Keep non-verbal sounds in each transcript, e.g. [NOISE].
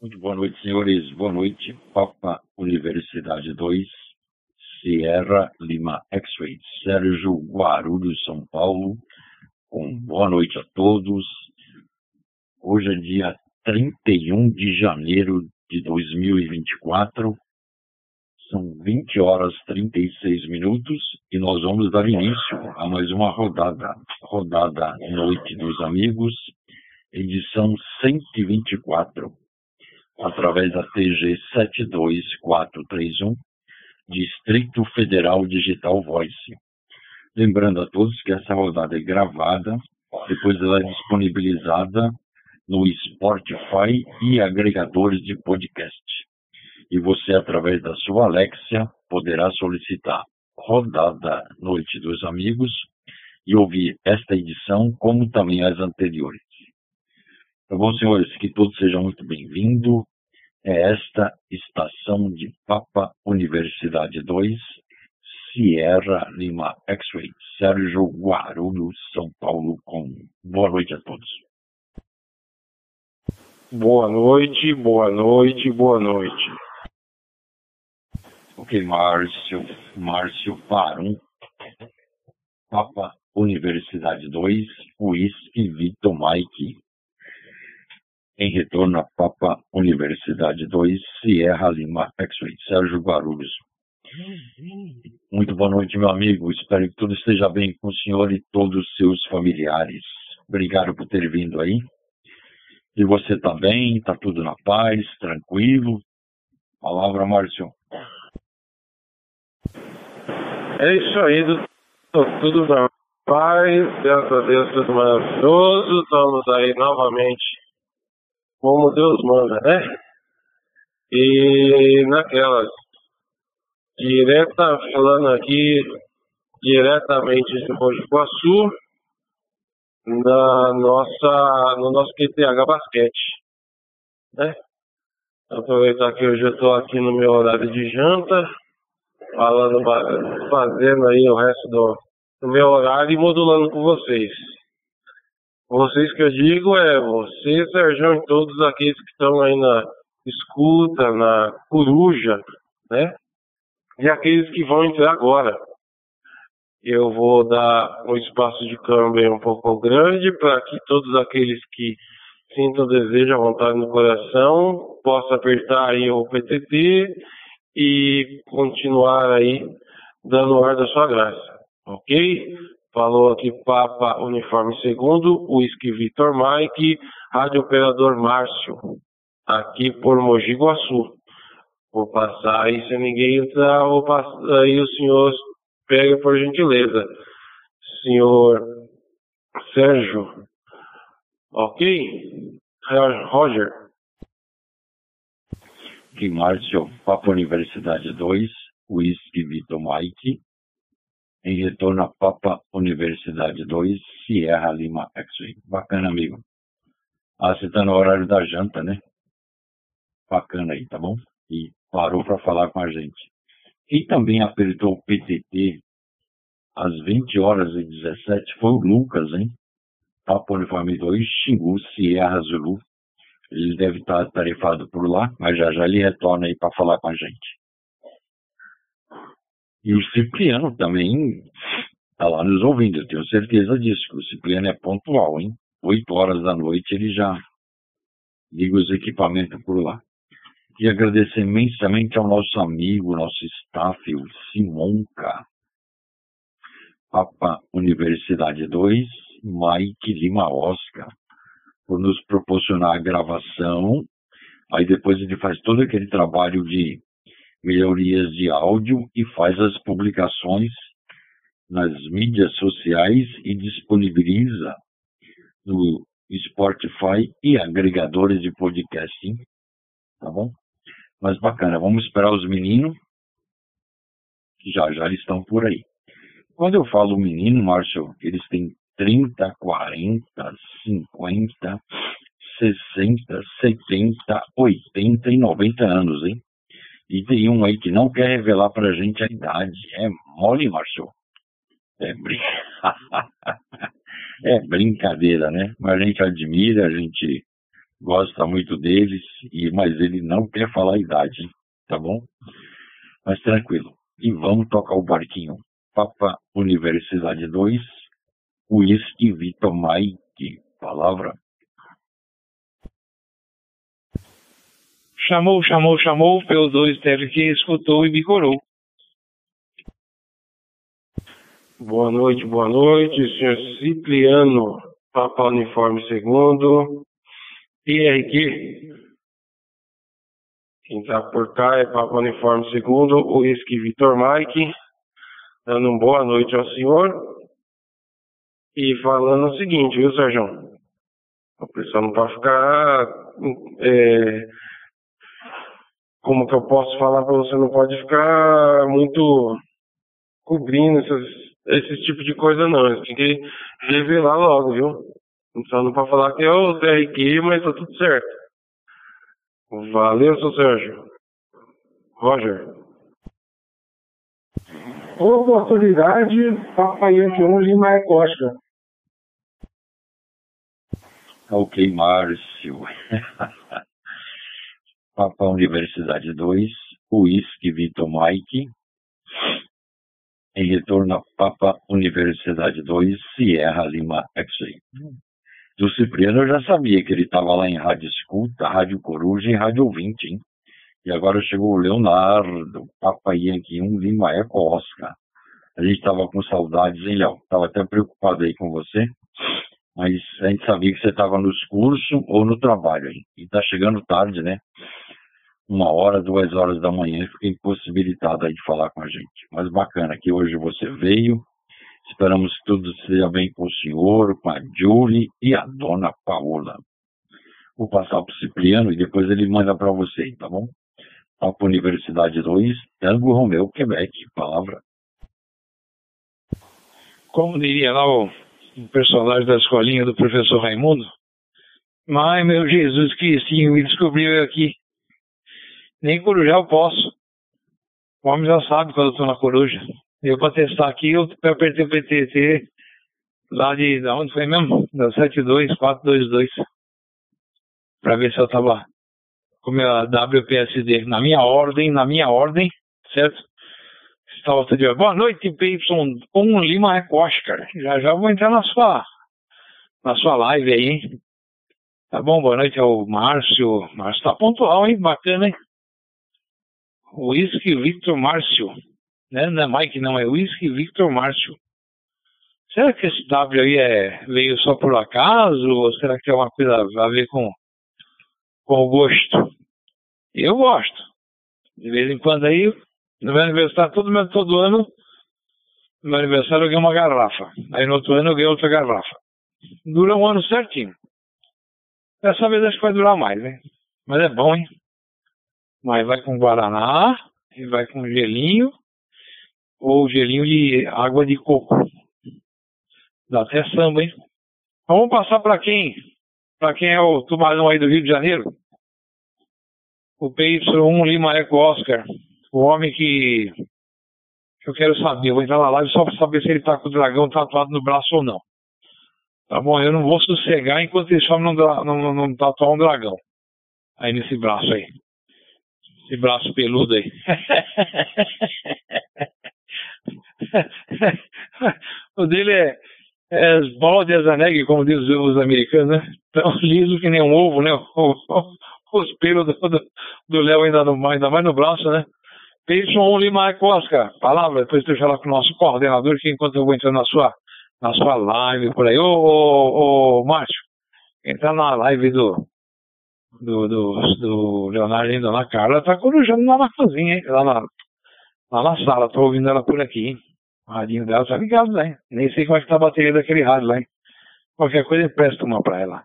Muito boa noite, senhores. Boa noite. Papa Universidade 2, Sierra Lima X-Ray, Sérgio Guarulhos, São Paulo. Com boa noite a todos. Hoje é dia 31 de janeiro de 2024. São 20 horas 36 minutos e nós vamos dar início a mais uma rodada, rodada Noite dos Amigos, edição 124, através da TG 72431, Distrito Federal Digital Voice. Lembrando a todos que essa rodada é gravada, depois ela é disponibilizada no Spotify e agregadores de podcast. E você, através da sua Alexia, poderá solicitar Rodada Noite dos Amigos e ouvir esta edição, como também as anteriores. Tá bom, senhores? Que todos sejam muito bem-vindos. É esta estação de Papa Universidade 2, Sierra Lima X-Ray, Sérgio Guarulhos, São Paulo, com boa noite a todos. Boa noite, boa noite, boa noite. Ok, Márcio, Márcio Parum, Papa Universidade 2, Whisky Vitor Mike. Em retorno a Papa Universidade 2, Sierra Lima X-Ray, Sérgio Guarulhos. Muito boa noite, meu amigo. Espero que tudo esteja bem com o senhor e todos os seus familiares. Obrigado por ter vindo aí. E você está bem? Está tudo na paz? Tranquilo? Palavra, Márcio. É isso aí, doutor. tudo na paz, graças a Deus, tudo maravilhoso. Estamos aí novamente, como Deus manda, né? E naquelas, direta, falando aqui diretamente de Mogi Guaçu, na nossa, no nosso QTH Basquete, né? Aproveitar que hoje eu estou aqui no meu horário de janta, falando, fazendo aí o resto do, do meu horário e modulando com vocês. Vocês que eu digo é você, Sérgio, e todos aqueles que estão aí na escuta, na coruja, né? E aqueles que vão entrar agora. Eu vou dar um espaço de câmbio um pouco grande para que todos aqueles que sintam desejo, a vontade no coração, possam apertar aí o PTT e continuar aí dando ar da sua graça, ok? Falou aqui Papa Uniforme Segundo, Whisky Vitor Mike, Rádio Operador Márcio, aqui por Mogi Guaçu. Vou passar aí, se ninguém entrar, vou passar aí o senhor pega por gentileza. Senhor Sérgio, ok? Roger. Aqui, Márcio, Papa Universidade 2, Whisky Vitor Mike. Em retorno a Papa Universidade 2, Sierra Lima X-Ray. Bacana, amigo. Ah, você tá no horário da janta, né? Bacana aí, tá bom? E parou para falar com a gente. Quem também apertou o PTT às 20 horas e 17 foi o Lucas, hein? Papa Uniforme 2, Xingu, Sierra Zulu. Ele deve estar tarefado por lá, mas já já ele retorna aí para falar com a gente. E o Cipriano também está lá nos ouvindo, eu tenho certeza disso, que o Cipriano é pontual, hein? 8 horas da noite ele já liga os equipamentos por lá. E agradecer imensamente ao nosso amigo, nosso staff, o Simonca, Papa Universidade 2, Mike Lima Oscar, por nos proporcionar a gravação. Aí depois ele faz todo aquele trabalho de melhorias de áudio e faz as publicações nas mídias sociais e disponibiliza no Spotify e agregadores de podcasting, tá bom? Mas bacana, vamos esperar os meninos, que já já estão por aí. Quando eu falo menino, Márcio, eles têm 30, 40, 50, 60, 70, 80 e 90 anos, hein? E tem um aí que não quer revelar pra gente a idade. É mole, Márcio? É, brin... [LAUGHS] é brincadeira, né? Mas a gente admira, a gente gosta muito deles, e mas ele não quer falar a idade, tá bom? Mas tranquilo. E vamos tocar o barquinho. Papa Universidade 2, Whisky Vitor Mike. Palavra. Chamou, chamou, chamou, P2 teve que escutou e bicorou. Boa noite, boa noite, senhor Cipriano, Papa Uniforme Segundo, IRQ. Quem tá por cá é Papa Uniforme Segundo, o Whisky Vitor Mike, dando uma boa noite ao senhor. E falando o seguinte, viu, Sérgio? A pessoa não pode ficar. É, como que eu posso falar para você? Não pode ficar muito cobrindo esses esse tipo de coisa não. Tem que revelar logo, viu? Só não pode falar que é o TRQ, mas tá tudo certo. Valeu, seu Sérgio. Roger. Oportunidade, Papai Yankee 1, Lima é Costa. Ok, Márcio. Papa Universidade 2, Whisky Vitor Mike, em retorno a Papa Universidade 2, Sierra Lima X-Ray. Do Cipriano eu já sabia que ele estava lá em Rádio Escuta, Rádio Coruja e Rádio Ouvinte, hein? E agora chegou o Leonardo, Papa Yankee 1, Lima Eco Oscar. A gente estava com saudades, hein, Léo? Estava até preocupado aí com você, mas a gente sabia que você estava nos cursos ou no trabalho aí. E está chegando tarde, né? Uma hora, duas horas da manhã, fiquei impossibilitado aí de falar com a gente. Mas bacana que hoje você veio. Esperamos que tudo seja bem com o senhor, com a Julie e a dona Paola. Vou passar para o Cipriano e depois ele manda para você, tá bom? Papo Universidade 2, Tango Romeu, Quebec. Palavra. Como diria lá o personagem da escolinha do professor Raimundo, mas meu Jesus Cristinho me descobriu aqui nem corujar eu posso. O homem já sabe quando eu estou na coruja. Eu, para testar aqui, eu apertei o PTT lá de, de onde foi mesmo? Da 72422. Para ver se eu estava com a WPSD na minha ordem, na minha ordem, certo? Estava tudo Boa noite, PY1 Lima Eco Oscar. Já já vou entrar na sua, na sua live aí. Tá bom, boa noite ao Márcio. Márcio tá pontual, hein? Bacana, hein? Whisky Victor Márcio. Né? Não é Mike, não, é Whisky Victor Márcio. Será que esse W aí é, veio só por acaso? Ou será que tem alguma coisa a ver com, com o gosto? Eu gosto. De vez em quando aí, no meu aniversário, todo, todo ano, no meu aniversário eu ganhei uma garrafa. Aí no outro ano eu ganhei outra garrafa. Dura um ano certinho. Dessa vez acho que vai durar mais, né? Mas é bom, hein? Mas vai com Guaraná e vai com gelinho ou gelinho de água de coco. Dá até samba, hein? Vamos passar para quem? Para quem é o tubarão aí do Rio de Janeiro? O PY1 Lima Eco Oscar. O homem que eu quero saber. Eu vou entrar na live só para saber se ele tá com o dragão tatuado no braço ou não. Tá bom? Eu não vou sossegar enquanto esse homem não, não, não tatuar um dragão. Aí nesse braço aí. Esse braço peludo aí. [LAUGHS] o dele é, é bola de azaneg, como dizem os americanos, né? Tão liso que nem um ovo, né? os pelos do Léo ainda, no, ainda mais no braço, né? PY1 Lima Cosca, palavra, depois deixa lá com o nosso coordenador, que enquanto eu vou entrando na sua, na sua live por aí. Ô, ô, ô Márcio, entrar na live do, do, do, do Leonardo e Dona Carla tá corujando lá na cozinha, hein? Lá na, lá na sala, tô ouvindo ela por aqui, hein? O radinho dela tá ligado, né? Nem sei como é que tá a bateria daquele rádio lá, hein? Qualquer coisa empresta uma pra ela.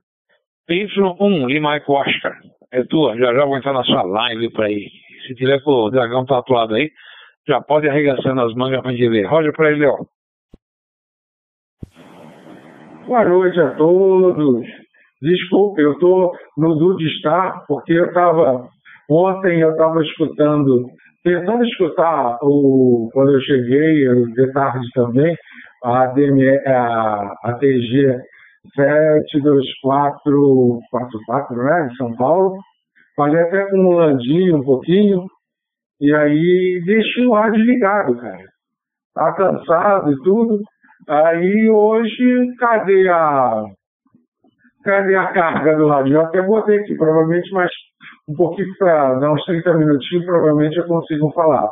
PY1, Lima Oscar. É tua, já já vou entrar na sua live por aí. Se tiver com o dragão tatuado aí, já pode arregaçando as mangas pra gente ver. Roger por aí, Léo. Boa noite a todos. Desculpe, eu estou no Dude Star, porque eu estava. Ontem eu estava escutando, tentando escutar o, quando eu cheguei, de tarde também, a, DM, a, a TG 724444, né? Em São Paulo. Falei até com o Landinho um pouquinho. E aí deixei o rádio ligado, cara. Tá cansado e tudo. Aí hoje, cadê a. Cadê a carga do rádio? Eu até botei aqui, provavelmente, mas um pouquinho para dar uns 30 minutinhos, provavelmente eu consigo falar.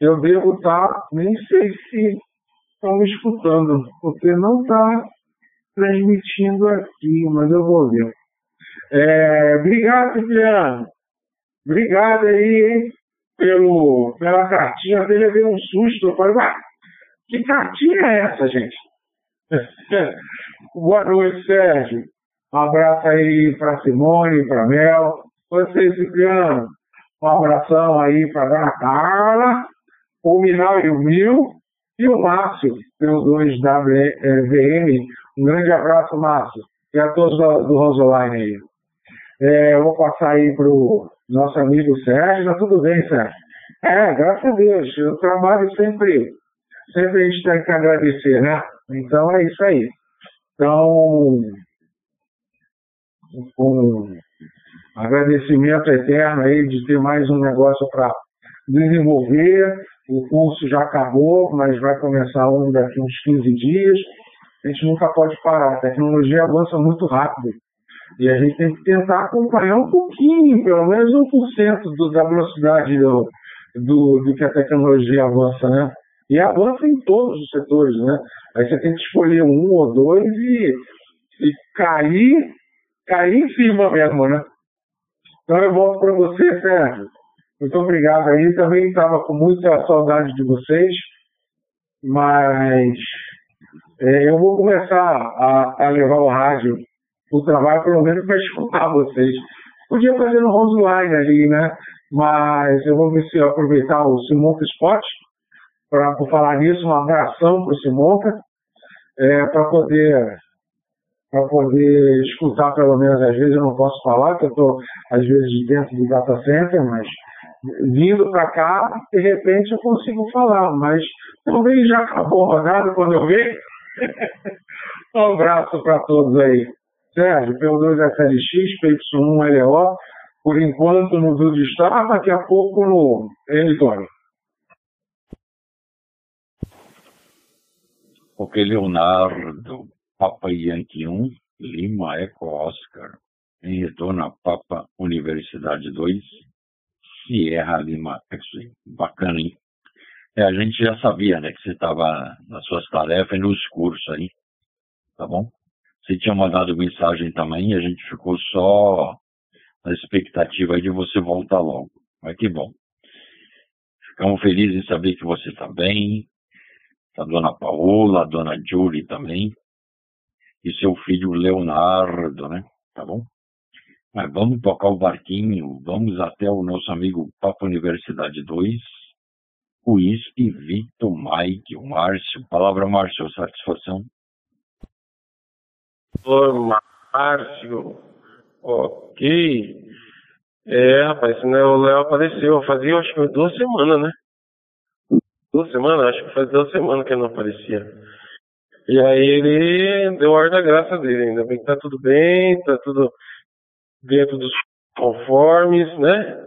Eu devo estar, tá, nem sei se estão me escutando, porque não está transmitindo aqui, mas eu vou ver. É, obrigado, Juliano. Obrigado aí, hein, pelo, pela cartinha dele. Veio um susto. Eu falei, que cartinha é essa, gente? [LAUGHS] Boa noite, Sérgio. Um abraço aí para Simone, para Mel. Você, Cipriano. Um abração aí para Dona Carla, o Minal e o Mil e o Márcio, pelo 2WVM. Um grande abraço, Márcio. E a todos do, do Rosoline aí. É, vou passar aí para o nosso amigo Sérgio. Tá tudo bem, Sérgio? É, graças a Deus. O trabalho sempre sempre a gente tem que agradecer, né? Então é isso aí. Então, com agradecimento eterno aí de ter mais um negócio para desenvolver. O curso já acabou, mas vai começar um daqui uns 15 dias. A gente nunca pode parar, a tecnologia avança muito rápido. E a gente tem que tentar acompanhar um pouquinho, pelo menos 1% do, da velocidade do, do, do que a tecnologia avança, né? E avança em todos os setores, né? Aí você tem que escolher um ou dois e, e cair, cair em cima mesmo, né? Então eu volto para você, Sérgio. Muito obrigado aí. Também estava com muita saudade de vocês, mas é, eu vou começar a, a, levar o rádio o trabalho, pelo menos para escutar vocês. Podia fazer no Roseline ali, né? Mas eu vou ver se eu aproveitar o Simon Spot para falar nisso, uma abração para o Simonca, é, para poder para poder escutar pelo menos às vezes eu não posso falar, porque eu estou às vezes dentro do data center, mas vindo para cá, de repente eu consigo falar, mas talvez já acabou a quando eu ver. [LAUGHS] um abraço para todos aí. Sérgio, pelo 2SLX, PY1LO, por enquanto no Dudu está, daqui a pouco no Editório. Ok, Leonardo, Papa Yankee 1, Lima Eco Oscar, em retorno a Papa Universidade 2, Sierra Lima. Bacana, hein? É, a gente já sabia, né, que você estava nas suas tarefas e nos cursos aí, tá bom? Você tinha mandado mensagem também e a gente ficou só na expectativa de você voltar logo. Mas que bom. Ficamos felizes em saber que você está bem, a dona Paola, a dona Julie também, e seu filho Leonardo, né? Tá bom? Mas vamos tocar o barquinho, vamos até o nosso amigo Papa Universidade 2, o ISP, Victor, Mike, o Márcio. Palavra, Márcio, satisfação. Oi, Márcio. Ok. É, rapaz, né, o Léo apareceu. Fazia, acho que duas semanas, né? duas semanas, acho que faz duas semanas que ele não aparecia. E aí ele deu ordem da graça dele, ainda bem que tá tudo bem, tá tudo dentro dos conformes, né?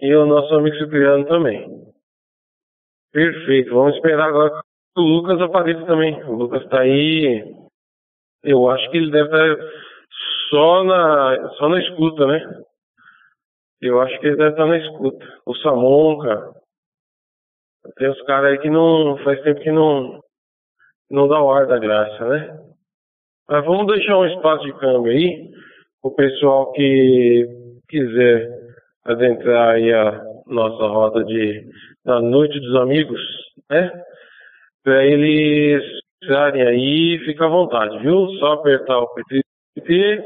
E o nosso amigo Cipriano também. Perfeito, vamos esperar agora que o Lucas apareça também. O Lucas tá aí. Eu acho que ele deve estar só na, só na escuta, né? Eu acho que ele deve estar na escuta. O Samonca, tem os caras aí que não. faz tempo que não. Não dá o ar da graça, né? Mas vamos deixar um espaço de câmbio aí, o pessoal que quiser adentrar aí a nossa roda de da noite dos amigos, né? Para eles estarem aí, fica à vontade, viu? Só apertar o PT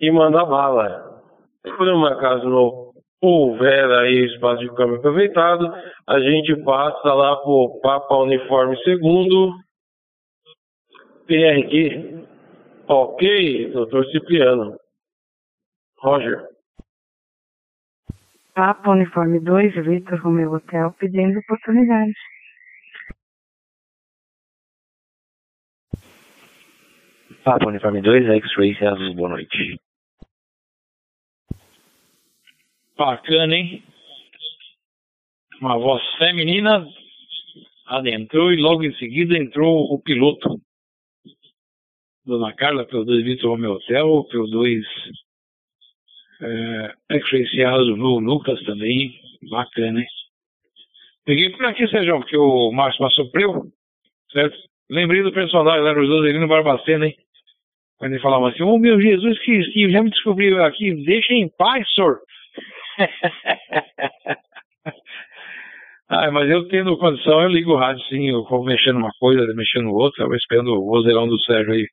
e mandar bala. Por um acaso não houver aí espaço de câmbio aproveitado, a gente passa lá pro Papa Uniforme Segundo, PRQ. Ok, doutor Cipriano. Roger. Papa Uniforme 2, Vitor Romeu Hotel, pedindo oportunidade. Papo Uniforme 2, X-Ray César, boa noite. Bacana, hein? Uma voz feminina adentrou e logo em seguida entrou o piloto. Dona Carla, pelo 2 Vitor Romeo Hotel, pelo 2 é, do Lucas também, bacana, hein? Peguei por aqui, Sérgio, porque o Márcio passou preu, certo? Lembrei do personagem lá no Joselino Barbacena, hein? Quando ele falava assim, oh meu Jesus Cristo, já me descobriu aqui, deixa em paz, senhor. [LAUGHS] ah, mas eu tendo condição, eu ligo o rádio sim, eu vou mexendo uma coisa, mexendo outra, eu esperando o vozeirão do Sérgio aí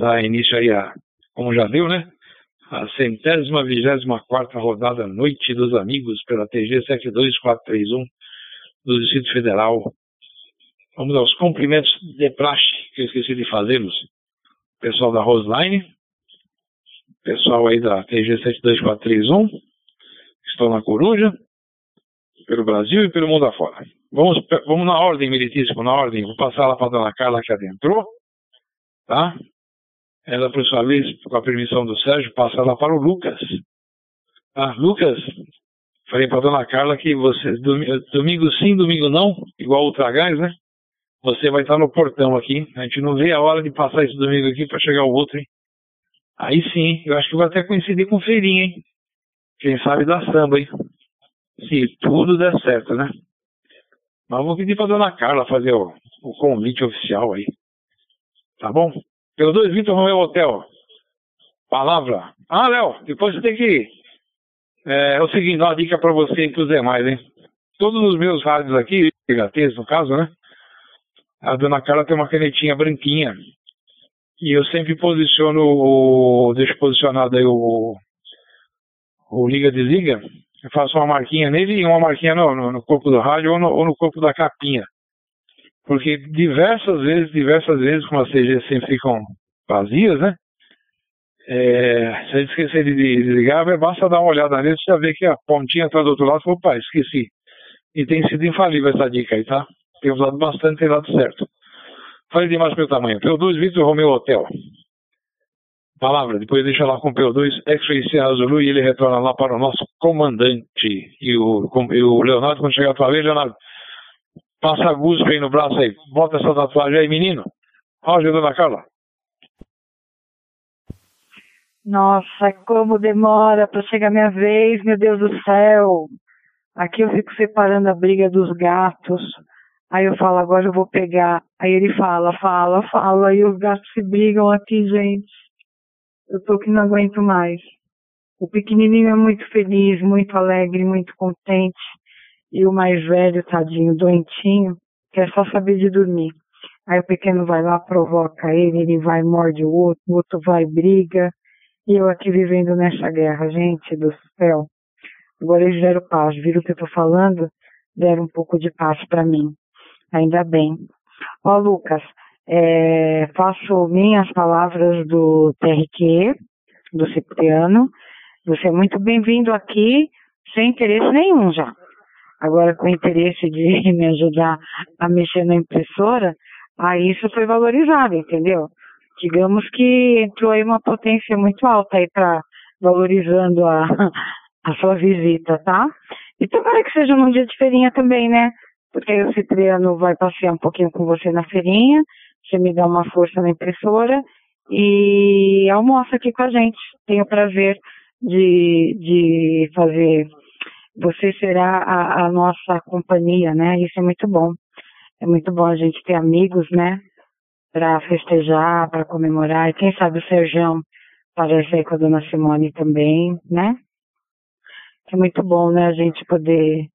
dar início aí a, como já deu, né? A centésima vigésima quarta rodada Noite dos Amigos pela TG 72431 do Distrito Federal. Vamos aos cumprimentos de praxe, que eu esqueci de fazê-los. Pessoal da Roseline, pessoal aí da TG 72431, estão na Coruja, pelo Brasil e pelo mundo afora. Vamos, vamos na ordem, militíssimo, na ordem. Vou passar lá para a dona Carla que adentrou, tá? Ela, por sua vez, com a permissão do Sérgio, passa lá para o Lucas. Ah, Lucas, falei para a dona Carla que você, domingo sim, domingo não, igual o Tragás, né? Você vai estar no portão aqui. A gente não vê a hora de passar esse domingo aqui para chegar o outro, hein? Aí sim, eu acho que vai até coincidir com feirinha, hein? Quem sabe da samba, hein? Se tudo der certo, né? Mas vou pedir para dona Carla fazer o, o convite oficial aí. Tá bom? Pelo 2 Vitor Romeu Hotel. Palavra. Ah, Léo, depois você tem que. É, é o seguinte, dá uma dica para você e para os demais, hein? Todos os meus rádios aqui, HTs no caso, né? A dona Carla tem uma canetinha branquinha. E eu sempre posiciono o. Deixo posicionado aí o. O liga-desliga. Eu faço uma marquinha nele e uma marquinha no, no, no corpo do rádio ou no, ou no corpo da capinha. Porque diversas vezes, diversas vezes, como as CGs sempre ficam vazias, né? É, se a gente esquecer de desligar, basta dar uma olhada nele, você já vê que a pontinha está do outro lado, opa, esqueci. E tem sido infalível essa dica aí, tá? Tem usado bastante, tem dado certo. Falei demais pelo tamanho. P2 Vitor Romeo Hotel. Palavra, depois deixa lá com o P2 X-Ray Sierra e ele retorna lá para o nosso comandante. E o, e o Leonardo, quando chegar a tua vez, Leonardo, Passa a guspe aí no braço aí. Bota essa tatuagem aí, menino. Roger, dona Carla. Nossa, como demora para chegar minha vez, meu Deus do céu. Aqui eu fico separando a briga dos gatos. Aí eu falo, agora eu vou pegar. Aí ele fala, fala, fala. E os gatos se brigam aqui, gente. Eu tô que não aguento mais. O pequenininho é muito feliz, muito alegre, muito contente. E o mais velho, tadinho, doentinho, quer só saber de dormir. Aí o pequeno vai lá, provoca ele, ele vai, morde o outro, o outro vai, briga. E eu aqui vivendo nessa guerra, gente do céu. Agora eles deram paz, viram o que eu tô falando? Deram um pouco de paz para mim. Ainda bem. Ó, Lucas, é, faço minhas palavras do TRQ, do Cipriano. Você é muito bem-vindo aqui, sem interesse nenhum já. Agora, com interesse de [LAUGHS] me ajudar a mexer na impressora, aí isso foi valorizado, entendeu? Digamos que entrou aí uma potência muito alta aí para valorizando a, [LAUGHS] a sua visita, tá? E tomara que seja num dia de feirinha também, né? Porque aí o Cipriano vai passear um pouquinho com você na feirinha, você me dá uma força na impressora e almoça aqui com a gente. Tenho o prazer de, de fazer você será a, a, nossa companhia, né? Isso é muito bom. É muito bom a gente ter amigos, né? Para festejar, para comemorar. E quem sabe o Serjão aparece aí com a dona Simone também, né? É muito bom, né? A gente poder,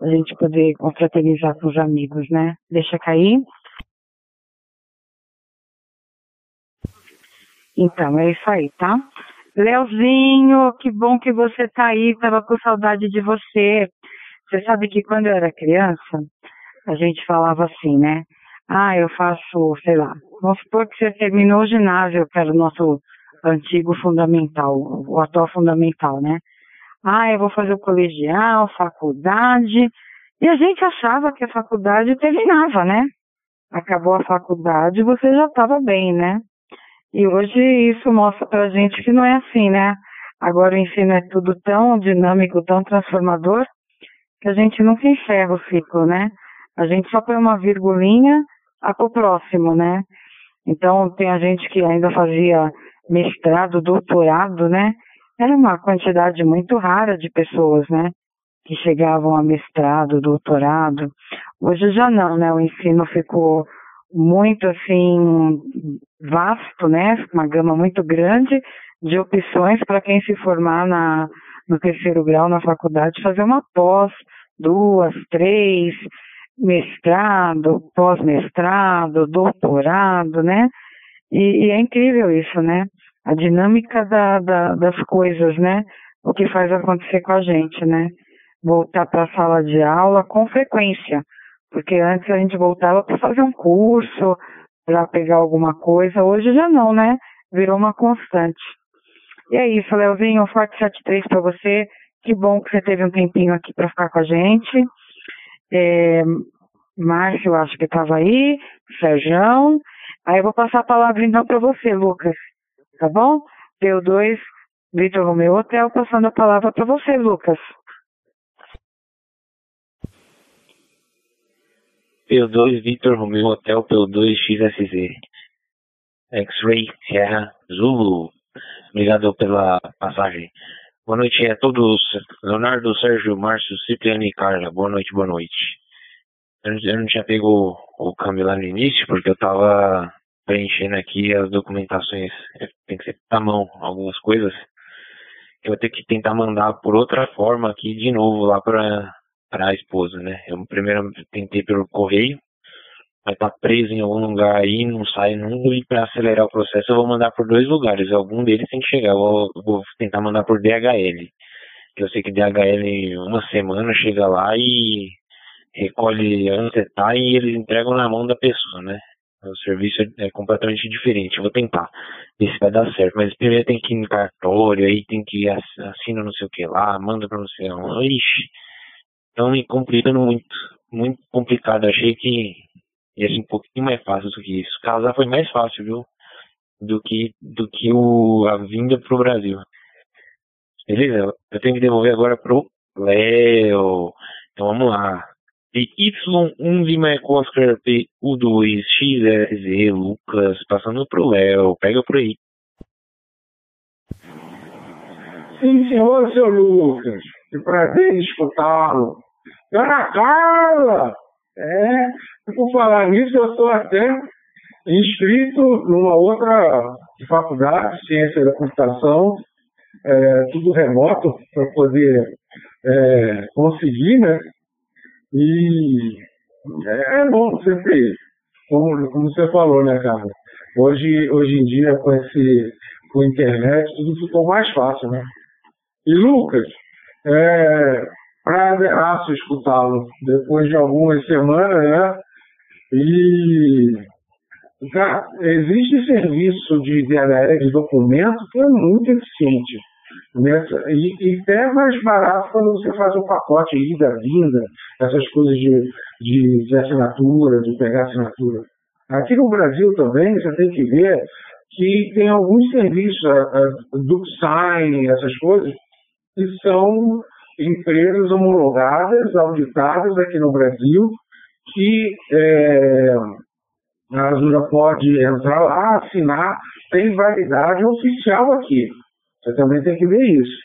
a gente poder confraternizar com os amigos, né? Deixa cair. Então, é isso aí, tá? Leozinho, que bom que você tá aí, tava com saudade de você. Você sabe que quando eu era criança, a gente falava assim, né? Ah, eu faço, sei lá, vamos supor que você terminou o ginásio, que era o nosso antigo fundamental, o atual fundamental, né? Ah, eu vou fazer o colegial, faculdade. E a gente achava que a faculdade terminava, né? Acabou a faculdade, você já estava bem, né? E hoje isso mostra pra gente que não é assim, né? Agora o ensino é tudo tão dinâmico, tão transformador, que a gente nunca encerra o ciclo, né? A gente só põe uma virgulinha a pro próximo, né? Então tem a gente que ainda fazia mestrado, doutorado, né? Era uma quantidade muito rara de pessoas, né? Que chegavam a mestrado, doutorado. Hoje já não, né? O ensino ficou muito assim vasto, né? Uma gama muito grande de opções para quem se formar na, no terceiro grau na faculdade, fazer uma pós, duas, três, mestrado, pós-mestrado, doutorado, né? E, e, é incrível isso, né? A dinâmica da, da, das coisas, né? O que faz acontecer com a gente, né? Voltar para a sala de aula com frequência, porque antes a gente voltava para fazer um curso, para pegar alguma coisa, hoje já não, né? Virou uma constante. E é isso, Leozinho, um forte 73 para você. Que bom que você teve um tempinho aqui para ficar com a gente. É, Márcio, acho que estava aí, Sérgio. Aí eu vou passar a palavra então para você, Lucas. Tá bom? P2, Vitor Romeu Hotel, passando a palavra para você, Lucas. P2, Vitor Romeu Hotel, P2, XSZ. X-Ray, Sierra, Zulu. Obrigado pela passagem. Boa noite a todos. Leonardo, Sérgio, Márcio, Cipriano e Carla. Boa noite, boa noite. Eu não tinha pego o câmbio lá no início, porque eu tava preenchendo aqui as documentações. Tem que ser à mão algumas coisas. Eu vou ter que tentar mandar por outra forma aqui de novo lá para a esposa, né? Eu primeiro tentei pelo correio, mas tá preso em algum lugar aí, não sai nunca, e para acelerar o processo eu vou mandar por dois lugares, algum deles tem que chegar, eu vou, vou tentar mandar por DHL, que eu sei que DHL uma semana chega lá e recolhe onde você tá e eles entregam na mão da pessoa, né? O serviço é completamente diferente. Eu vou tentar ver se vai dar certo. Mas primeiro tem que ir no cartório, aí tem que assina não sei o que lá, manda pra não sei onde. Ixi, então me complicando muito, muito complicado. achei que ia ser um pouquinho mais fácil do que isso. Casar foi mais fácil, viu? Do que, do que o, a vinda pro Brasil. Beleza? Eu tenho que devolver agora pro Léo. Então vamos lá. Y1 de Oscar P2 XRZ Lucas passando pro Léo. Pega por aí. Sim, senhor, seu Lucas. Que prazer escutá-lo. Dona Carla! É, por falar nisso, eu estou até inscrito numa outra faculdade, Ciência da Computação, é, tudo remoto, para poder é, conseguir, né? E é, bom, sempre, como, como você falou, né, cara? Hoje, hoje em dia, com, esse, com a internet, tudo ficou mais fácil, né? E Lucas, é prazeraço escutá-lo depois de algumas semanas, né? E já existe serviço de DLL de documento que é muito eficiente. Nessa, e, e até mais barato quando você faz um pacote ida, vinda, essas coisas de, de, de assinatura, de pegar assinatura. Aqui no Brasil também você tem que ver que tem alguns serviços, a, a DuckSign, essas coisas, que são empresas homologadas, auditadas aqui no Brasil, que é, a Azura pode entrar lá, assinar, tem validade oficial aqui. Você também tem que ver isso.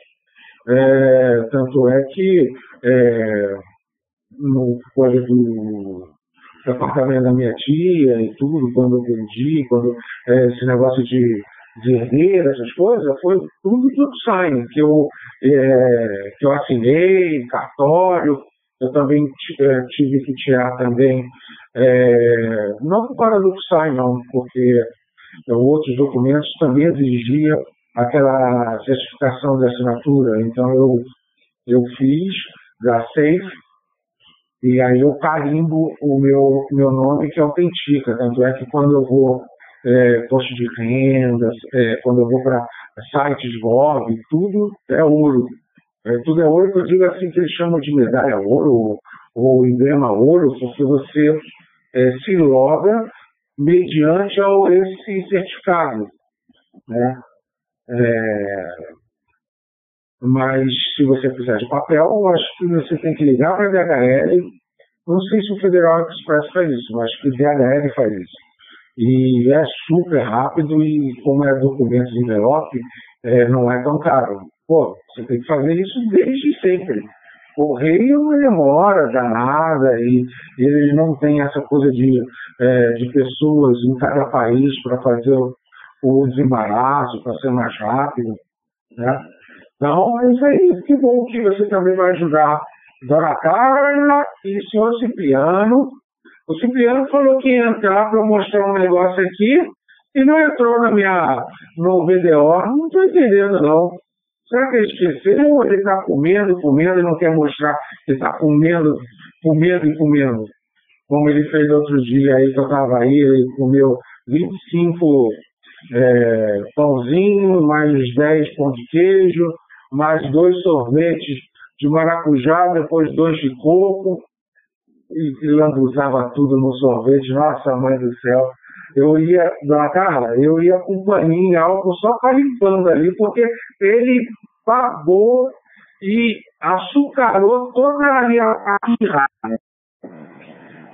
É, tanto é que é, no coisa do apartamento da minha tia e tudo, quando eu vendi, quando é, esse negócio de, de herdeira, essas coisas, foi tudo tudo sign, que eu, é, que eu assinei, cartório, eu também é, tive que tirar também, é, não para do sign não, porque outros documentos também exigiam aquela certificação de assinatura. Então eu, eu fiz da Safe e aí eu carimbo o meu, meu nome que autentica. Tanto é que quando eu vou é, de renda, é, quando eu vou para sites Gov, tudo é ouro. É, tudo é ouro, eu digo assim que eles chamam de medalha ouro ou emblema ouro, porque você é, se loga mediante ao esse certificado. né? É, mas se você precisar de papel, eu acho que você tem que ligar para a DHL. Não sei se o Federal Express faz isso, mas acho que o DHL faz isso. E é super rápido e como é documento de envelope, é, não é tão caro. Pô, você tem que fazer isso desde sempre. Correio demora danada e eles não têm essa coisa de, é, de pessoas em cada país para fazer o, o desembaraço, para ser mais rápido. Né? Então, é isso aí. Que bom que você também vai ajudar Dona Carla e o senhor Cipriano. O Cipriano falou que ia entrar para mostrar um negócio aqui e não entrou na minha, no VDO. Não estou entendendo, não. Será que ele esqueceu ou ele está comendo, comendo e não quer mostrar que está comendo, comendo e comendo? Como ele fez outro dia aí que eu estava aí, ele comeu 25 é, pãozinhos, mais 10 pão de queijo, mais dois sorvetes de maracujá, depois dois de coco, e, e lambuzava tudo no sorvete. Nossa, mãe do céu. Eu ia, dona Carla, eu ia com paninho e álcool só para limpando ali, porque ele pagou e açucarou toda a minha acirrada.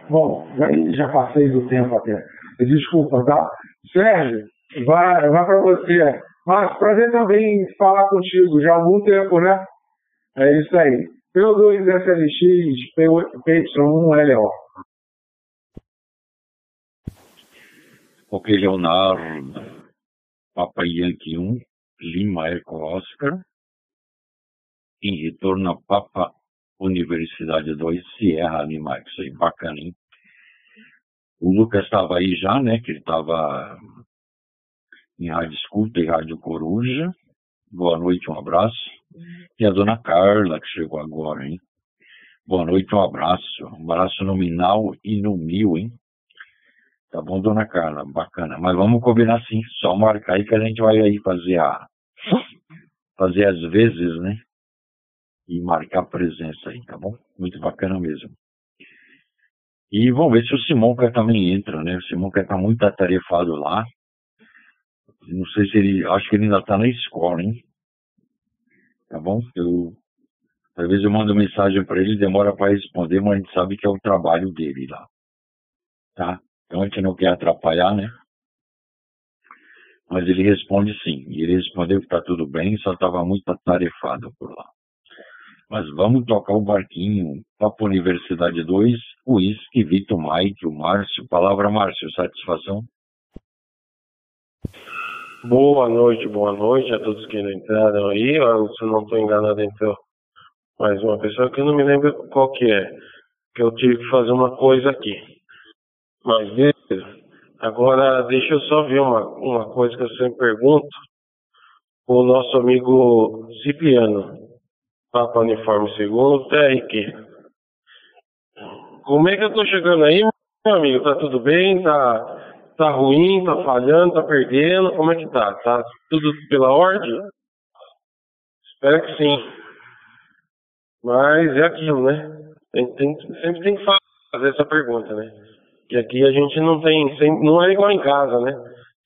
Bom, já, já passei do tempo até. Desculpa, tá? Sérgio, vai, vai para você. Mas prazer também falar contigo, já há algum tempo, né? É isso aí. P2 SLX, PY1LO. Ok, Leonardo, Papa Yankee 1, Lima Eco Oscar, em retorno a Papa Universidade 2, Sierra Lima, isso aí, bacana, hein? O Lucas estava aí já, né, que ele estava em Rádio Escuta e Rádio Coruja. Boa noite, um abraço. E a dona Carla, que chegou agora, hein? Boa noite, um abraço. Um abraço nominal e no mil, hein? Tá bom, dona Carla? Bacana. Mas vamos combinar sim. Só marcar aí que a gente vai aí fazer a. Fazer às vezes, né? E marcar presença aí, tá bom? Muito bacana mesmo. E vamos ver se o Simonca também entra, né? O Simonca está muito atarefado lá. Não sei se ele. Acho que ele ainda está na escola, hein? Tá bom? Eu. Às vezes eu mando mensagem para ele, demora para responder, mas a gente sabe que é o trabalho dele lá. Tá? Então a gente não quer atrapalhar, né? Mas ele responde sim. E ele respondeu que está tudo bem, só estava muito atarefado por lá. Mas vamos tocar o barquinho. Papo Universidade 2, Whisky, Vitor, Mike, o Márcio. Palavra, Márcio, satisfação? Boa noite, boa noite a todos que entraram aí. Se não estou enganado, entrou mais uma pessoa que eu não me lembro qual que é. Que eu tive que fazer uma coisa aqui. Mas beleza. Agora deixa eu só ver uma, uma coisa que eu sempre pergunto. O nosso amigo Cipriano, Papa Uniforme Segundo, TRQ. Como é que eu tô chegando aí, meu amigo? Tá tudo bem? Tá Tá ruim, tá falhando, tá perdendo? Como é que tá? Tá tudo pela ordem? Espero que sim. Mas é aquilo, né? Tem, tem, sempre tem que fazer essa pergunta, né? Que aqui a gente não tem, não é igual em casa, né?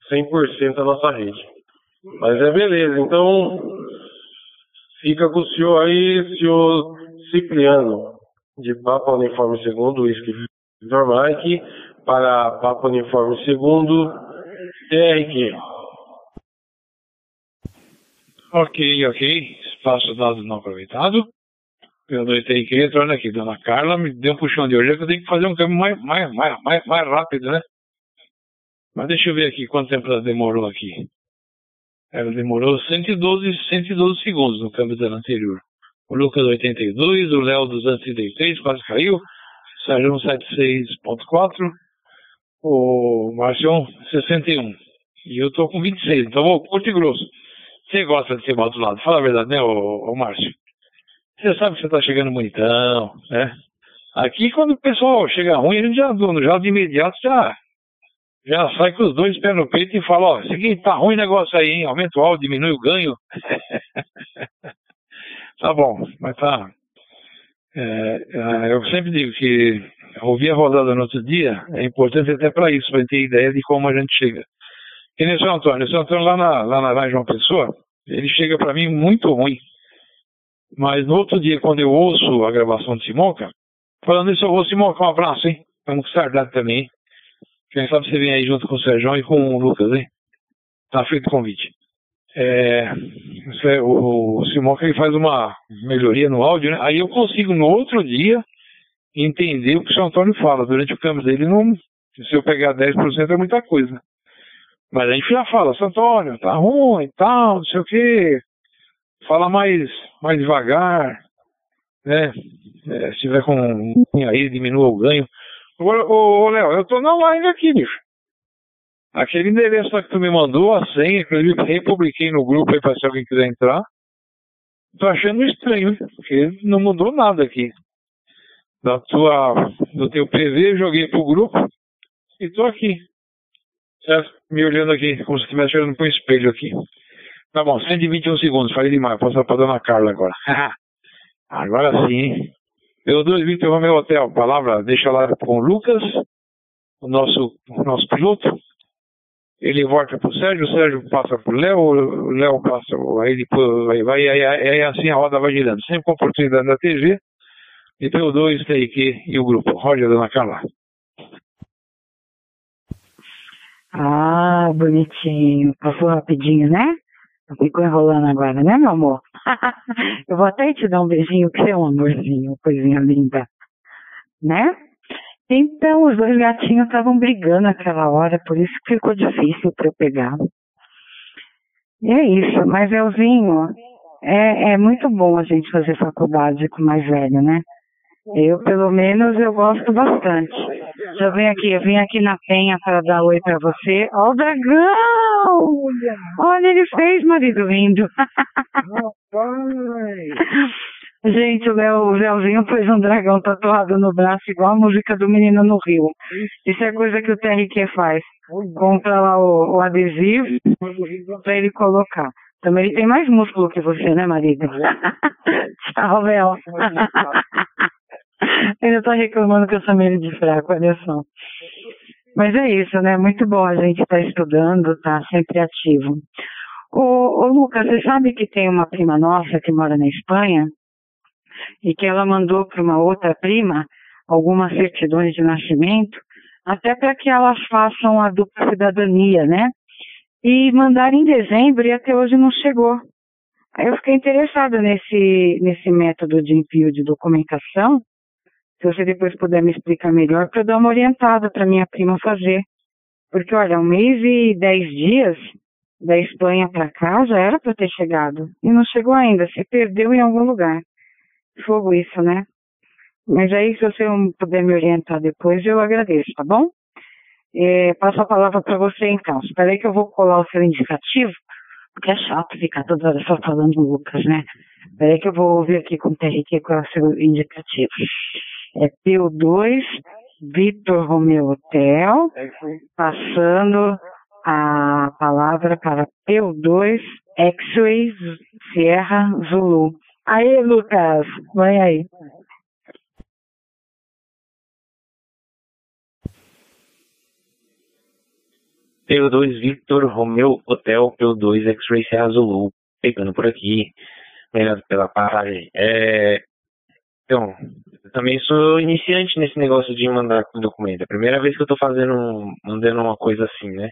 100% da nossa rede. Mas é beleza, então fica com o senhor aí, senhor Cipriano, de Papa Uniforme Segundo, Whisky Victor Mike, para Papa Uniforme segundo, TRQ. Ok, ok. Espaço dado não aproveitado. Eu noitei que entrando aqui, dona Carla me deu um puxão de orelha que eu tenho que fazer um câmbio mais, mais, mais, mais, mais rápido, né? Mas deixa eu ver aqui quanto tempo ela demorou aqui. Ela demorou 112, 112 segundos no câmbio dela anterior. O Lucas 82, o Léo 233, quase caiu. Sérgio 176.4 o Marcion 61. E eu tô com 26, então vou curto e grosso. Você gosta de ser lado? Fala a verdade, né, ô, ô Márcio? Você sabe que você tá chegando bonitão, né? Aqui, quando o pessoal chega ruim, a gente já, já de imediato já, já sai com os dois pés no peito e fala, ó, seguinte, tá ruim o negócio aí, hein? Aumenta o áudio, diminui o ganho. [LAUGHS] tá bom, mas tá. É, é, eu sempre digo que ouvir a rodada no outro dia é importante até para isso, para ter ideia de como a gente chega. Que nem o seu Antônio. O Antônio lá na, lá na, em João Pessoa, ele chega para mim muito ruim. Mas no outro dia, quando eu ouço a gravação de Simonca, falando isso, eu vou Simonca, um abraço, hein? Vamos com o Sardado também. Quem sabe você vem aí junto com o Sérgio e com o Lucas, hein? Tá feito o convite. É, o, o Simonca ele faz uma melhoria no áudio, né? Aí eu consigo no outro dia entender o que o São Antônio fala. Durante o câmbio dele, não, se eu pegar 10% é muita coisa. Mas a gente já fala, Antônio, tá ruim e tal, não sei o quê. Fala mais, mais devagar, né? É, se tiver com aí, diminua o ganho. Agora, ô, ô Léo, eu tô na live aqui, bicho. Aquele endereço lá que tu me mandou, a senha, inclusive republiquei no grupo aí pra se alguém quiser entrar. Tô achando estranho, porque não mudou nada aqui. Da tua, do teu PV, joguei pro grupo e tô aqui. Certo? Me olhando aqui, como se estivesse olhando para um espelho aqui. Tá bom, 121 segundos, falei demais, vou passar pra dona Carla agora. [LAUGHS] agora sim. Eu dois Victor Romeo Hotel, palavra, deixa lá com o Lucas, o nosso, o nosso piloto. Ele volta pro Sérgio, o Sérgio passa pro Léo, o Léo passa, aí depois vai, aí, aí assim a roda vai girando. Sempre com oportunidade da TV, e pelo dois, TIQ e o grupo. Roger, dona Carla. Ah, bonitinho. Passou rapidinho, né? Ficou enrolando agora, né, meu amor? [LAUGHS] Eu vou até te dar um beijinho, que é um amorzinho, coisinha linda. Né? Então, os dois gatinhos estavam brigando naquela hora, por isso que ficou difícil para eu pegar. E é isso, mas Elzinho, é, é muito bom a gente fazer faculdade com mais velho, né? Eu, pelo menos, eu gosto bastante. Eu venho aqui, eu vim aqui na Penha para dar oi para você. Ó o dragão! Olha, ele fez, marido lindo. [LAUGHS] Gente, o, Léo, o Léozinho fez um dragão tatuado no braço, igual a música do Menino no Rio. Isso é coisa que o TRQ faz. Compra lá o, o adesivo para ele colocar. Também ele tem mais músculo que você, né, marido? [LAUGHS] Tchau, Léo. [LAUGHS] Ainda tá reclamando que eu chamei ele de fraco, olha só. Mas é isso, né? Muito bom a gente estar tá estudando, tá sempre ativo. Ô, ô, Lucas, você sabe que tem uma prima nossa que mora na Espanha e que ela mandou para uma outra prima algumas certidões de nascimento, até para que elas façam a dupla cidadania, né? E mandaram em dezembro e até hoje não chegou. Aí eu fiquei interessada nesse, nesse método de envio de documentação se você depois puder me explicar melhor, para eu dar uma orientada para minha prima fazer. Porque, olha, um mês e dez dias da Espanha para cá já era para ter chegado. E não chegou ainda, se perdeu em algum lugar. Fogo isso, né? Mas aí, se você puder me orientar depois, eu agradeço, tá bom? É, passo a palavra para você então. Espera aí que eu vou colar o seu indicativo, porque é chato ficar toda hora só falando Lucas, né? Espera aí que eu vou ouvir aqui com o TRQ qual é o seu indicativo é PO2, Vitor Romeo Hotel, passando a palavra para PO2, X-Ray Sierra Zulu. Aí, Lucas, vai aí. PO2 Victor Romeo Hotel, PO2 X-Ray Sierra Zulu, pegando por aqui, obrigado pela passagem. É, então, eu também sou iniciante nesse negócio de mandar documento. É a primeira vez que eu tô fazendo, mandando uma coisa assim, né?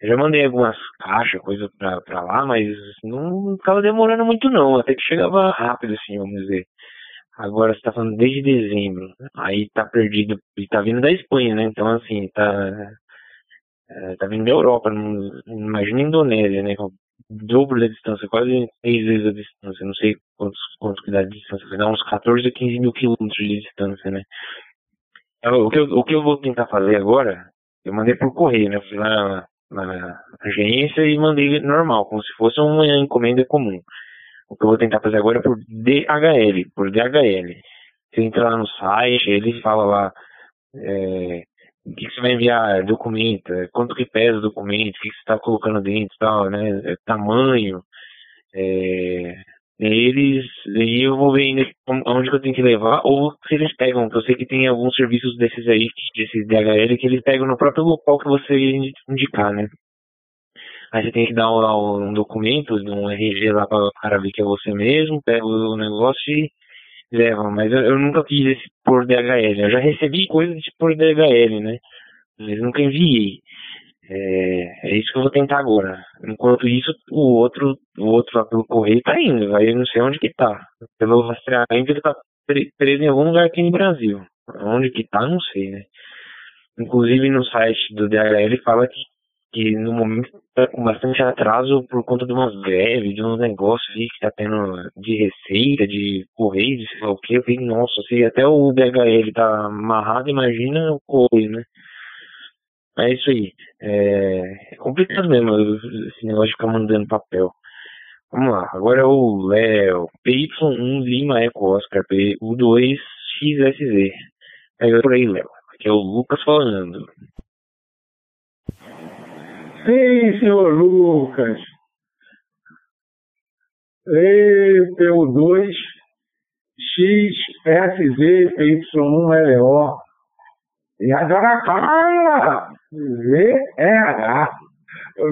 Eu já mandei algumas caixas, coisa pra, pra lá, mas não ficava demorando muito não, até que chegava rápido, assim, vamos dizer. Agora você tá falando desde dezembro, aí tá perdido, e tá vindo da Espanha, né? Então, assim, tá, é, tá vindo da Europa, não, imagina Indonésia, né? dobro da distância, quase seis vezes a distância. Não sei quantos, quantos que dá de distância, vai dar uns 14 a 15 mil quilômetros de distância, né? Então, o que, eu, o que eu vou tentar fazer agora, eu mandei por correio, né? Fui lá na, agência e mandei normal, como se fosse uma encomenda comum. O que eu vou tentar fazer agora é por DHL, por DHL. Você entra lá no site, ele fala lá é, o que, que, você vai enviar, documento, é, quanto que pesa o documento, o que, que você está colocando dentro, tal, né, é, tamanho, é, eles, e eu vou ver ainda que eu tenho que levar, ou se eles pegam, eu sei que tem alguns serviços desses aí, desses DHL, que eles pegam no próprio local que você indicar, né. Aí você tem que dar um, um documento, um RG lá para cara ver que é você mesmo, pega o negócio e leva. Mas eu, eu nunca fiz esse por DHL. Eu já recebi coisas de por DHL, né? Mas nunca enviei. É, é isso que eu vou tentar agora. Enquanto isso, o outro, o outro lá pelo correio tá indo, vai eu não sei onde que tá. Pelo rastreamento ele tá preso em algum lugar aqui no Brasil. Onde que tá, não sei, né? Inclusive no site do DHL fala que, que no momento tá com bastante atraso por conta de umas greves, de uns negócios aí que tá tendo de receita, de correio, de sei lá o que. Eu falei, nossa, se até o DHL tá amarrado, imagina o correio, né? É isso aí. É, é complicado mesmo esse negócio de ficar mandando papel. Vamos lá, agora é o Léo. PY1 Lima Eco Oscar PU2 XSZ. Pega por aí, Léo. Aqui é o Lucas falando. Sim, senhor Lucas. E PU2 XSZ PY1 LO. E agora Carla! VRH.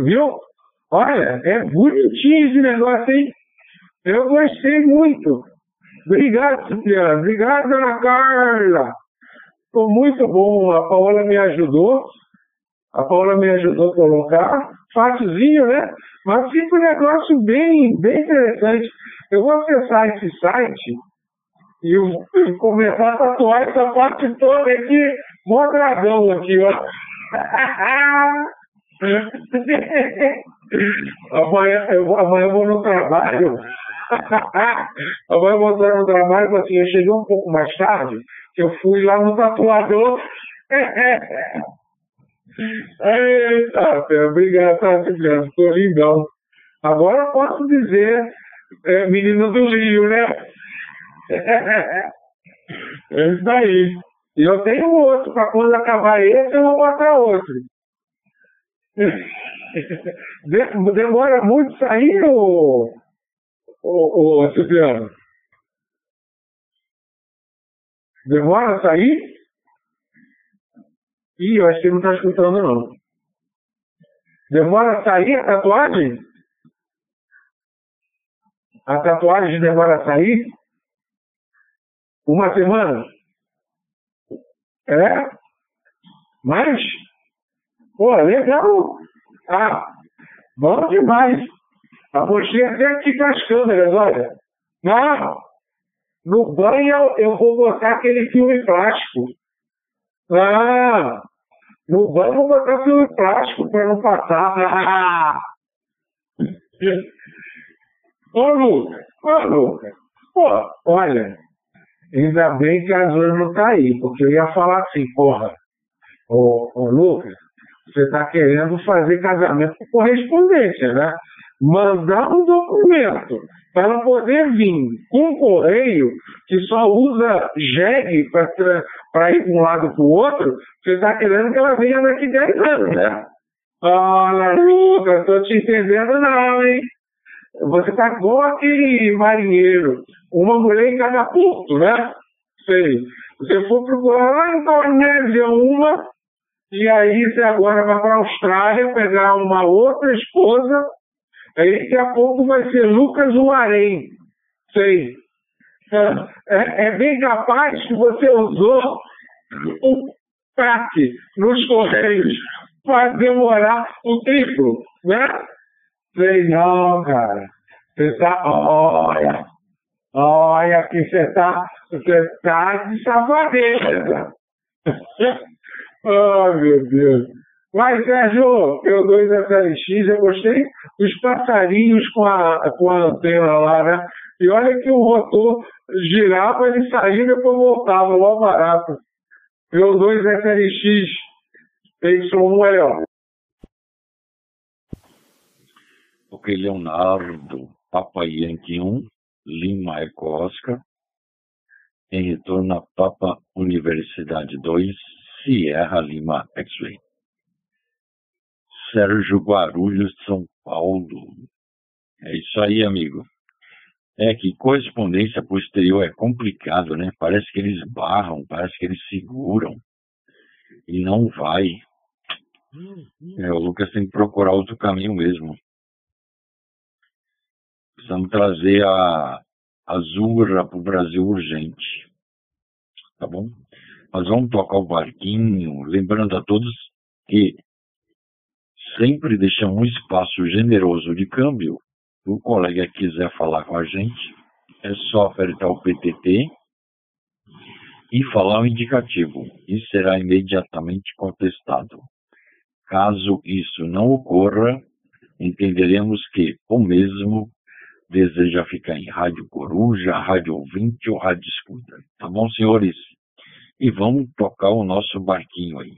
Viu? Olha, é bonitinho esse negócio, hein? Eu gostei muito. Obrigado, Cipriano. Obrigado, dona Carla. Ficou muito bom. A Paola me ajudou. A Paola me ajudou a colocar. Fácilzinho, né? Mas fica um negócio bem, bem interessante. Eu vou acessar esse site e, e começar a tatuar essa parte toda aqui, modradão aqui, ó. [LAUGHS] amanhã, eu, amanhã eu vou no trabalho. [LAUGHS] amanhã eu vou no trabalho, assim, eu cheguei um pouco mais tarde, eu fui lá no tatuador. [LAUGHS] Eita, obrigado, tá, Juliano, ficou lindão. Agora eu posso dizer, é, menino do Rio, né? é isso aí. Eu tenho outro, para quando acabar esse, eu vou botar outro. [LAUGHS] Demora muito sair, ô, ô Cipriano? Demora sair? Ih, eu acho que ele não está escutando, não. Demora sair a tatuagem? A tatuagem demora a sair? Uma semana? É? Mas, pô, legal. Ah, bom demais. A mochila até aqui com as câmeras, olha. Não, no banho eu vou botar aquele filme plástico. Ah, no banho eu vou botar filme plástico para não passar. Ah. [LAUGHS] Ô, Lucas, ô, Lucas. Pô, olha, Ainda bem que a Zoe não tá aí, porque eu ia falar assim, porra, ô, ô Lucas, você está querendo fazer casamento por correspondência, né? Mandar um documento para poder vir com um correio que só usa jegue para ir de um lado para o outro, você está querendo que ela venha daqui 10 anos, né? Olha, Lucas, estou te entendendo não, hein? Você está igual aquele marinheiro, uma mulher em cada ponto, né? Sei. Você for procurar lá em Cornélia uma, e aí você agora vai para a Austrália pegar uma outra esposa, aí daqui a pouco vai ser Lucas Uarém. Sei. É, é, bem capaz que você usou um crack nos correios para demorar o triplo, né? Sei não, cara. Você tá. Olha. Olha que você tá. Você tá de safadeza. [LAUGHS] oh, meu Deus. Mas, Sérgio, eu 2 FLX, eu gostei dos passarinhos com a, com a antena lá, né? E olha que o rotor girava, ele saía e depois voltava, logo barato. Eu 2 FLX, Y1 melhor. Ok, Leonardo, Papa Yankee 1, Lima Eco Oscar, em retorno a Papa Universidade 2, Sierra Lima X-Ray. Sérgio Guarulhos, São Paulo. É isso aí, amigo. É que correspondência posterior é complicado, né? Parece que eles barram, parece que eles seguram e não vai. É, o Lucas tem que procurar outro caminho mesmo. Precisamos trazer a, a Zurra para o Brasil urgente. Tá bom? Mas vamos tocar o barquinho, lembrando a todos que sempre deixamos um espaço generoso de câmbio. Se o colega quiser falar com a gente, é só apertar o PTT e falar o indicativo e será imediatamente contestado. Caso isso não ocorra, entenderemos que o mesmo deseja ficar em rádio coruja, rádio ouvinte ou rádio escuta. Tá bom, senhores? E vamos tocar o nosso barquinho aí.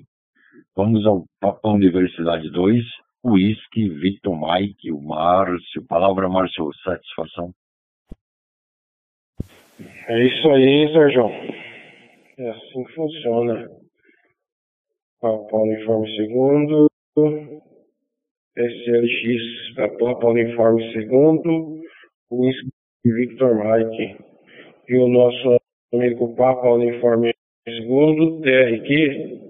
Vamos ao Papa Universidade 2, Whisky, Victor Mike, o Márcio. Palavra, Márcio, satisfação. É isso aí, Sérgio. É assim que funciona. Papa Uniforme segundo, SLX, Papa Uniforme segundo, Whisky Victor Mike. E o nosso amigo Papa Uniforme segundo, TRQ.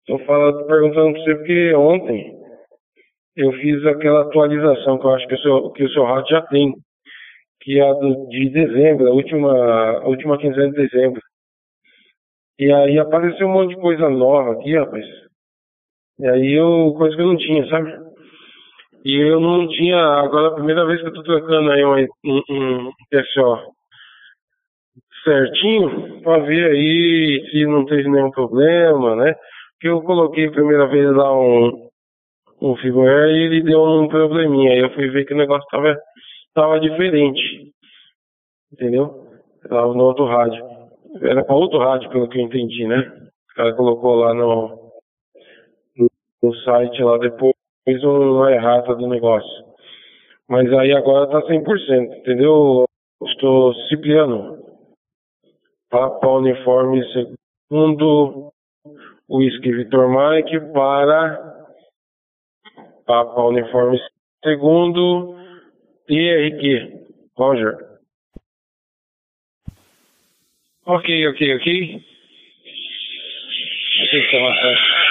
Estou falando, perguntando para você porque ontem eu fiz aquela atualização que eu acho que o seu, que o seu rádio já tem, que é a do, de dezembro, a última, a última quinzena de dezembro. E aí apareceu um monte de coisa nova aqui, rapaz. E aí eu, coisa que eu não tinha, sabe? E eu não tinha, agora a primeira vez que eu tô trocando aí um, um, um certinho, pra ver aí se não teve nenhum problema, né? Que eu coloquei a primeira vez lá um, um firmware e ele deu um probleminha. Aí eu fui ver que o negócio tava, tava diferente. Entendeu? Tava no outro rádio. Era para outro rádio, pelo que eu entendi, né? O cara colocou lá no, no site lá depois uma errata do negócio. Mas aí agora tá 100%, entendeu? Estou Cipriano. Papa Uniforme segundo Whisky Vitor Mike para Papa Uniforme segundo IRQ. Roger. Ok, ok, ok. Atenção,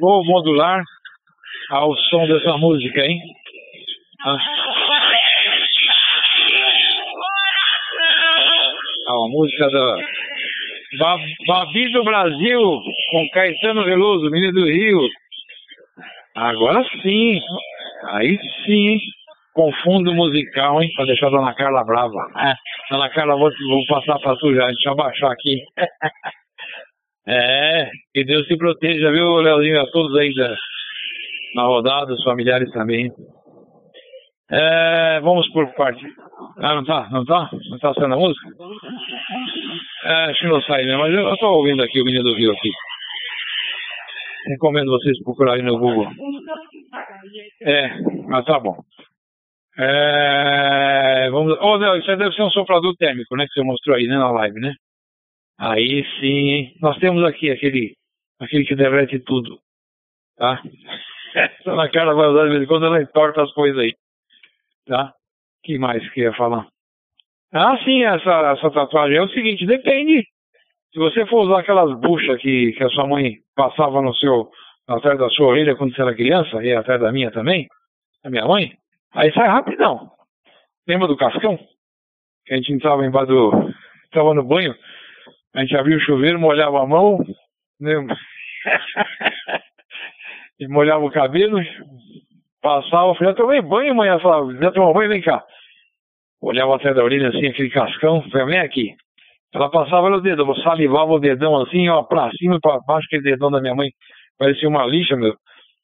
Vou modular ao som dessa música, hein? Ah. A música da Babi do Brasil com Caetano Veloso, Menino do Rio. Agora sim, aí sim, com fundo musical, hein? Pra deixar a Dona Carla brava. É. Dona Carla, vou, vou passar pra sujar, deixa eu abaixar aqui. [LAUGHS] é, que Deus te proteja, viu, Leozinho? A todos aí na rodada, os familiares também. É, vamos por parte. Ah, não tá? Não tá? Não tá sendo a música? É, acho que não sai, né? Mas eu, eu tô ouvindo aqui o Menino do Rio aqui. Recomendo vocês procurarem no Google. É, mas tá bom. É, vamos. Oh, não, isso aí deve ser um soprador térmico, né? Que você mostrou aí, né? Na live, né? Aí sim. Nós temos aqui aquele, aquele que derrete tudo. Tá? [LAUGHS] na cara vai usar de vez em quando ela entorta as coisas aí. Tá? que mais que ia falar? Ah, sim, essa, essa tatuagem é o seguinte, depende. Se você for usar aquelas buchas que, que a sua mãe passava no seu, atrás da sua orelha quando você era criança, e atrás da minha também, da minha mãe, aí sai rapidão. Lembra do cascão? Que a gente entrava embaixo do. Estava no banho, a gente abria o chuveiro, molhava a mão, né? [LAUGHS] e molhava o cabelo, Passava, eu tomei banho, mãe. Ela falava, já tomou banho, vem cá. Olhava atrás da orelha assim, aquele cascão, falei, vem aqui. Ela passava no dedo, eu salivava o dedão assim, ó, pra cima e pra baixo, aquele dedão da minha mãe, parecia uma lixa, meu.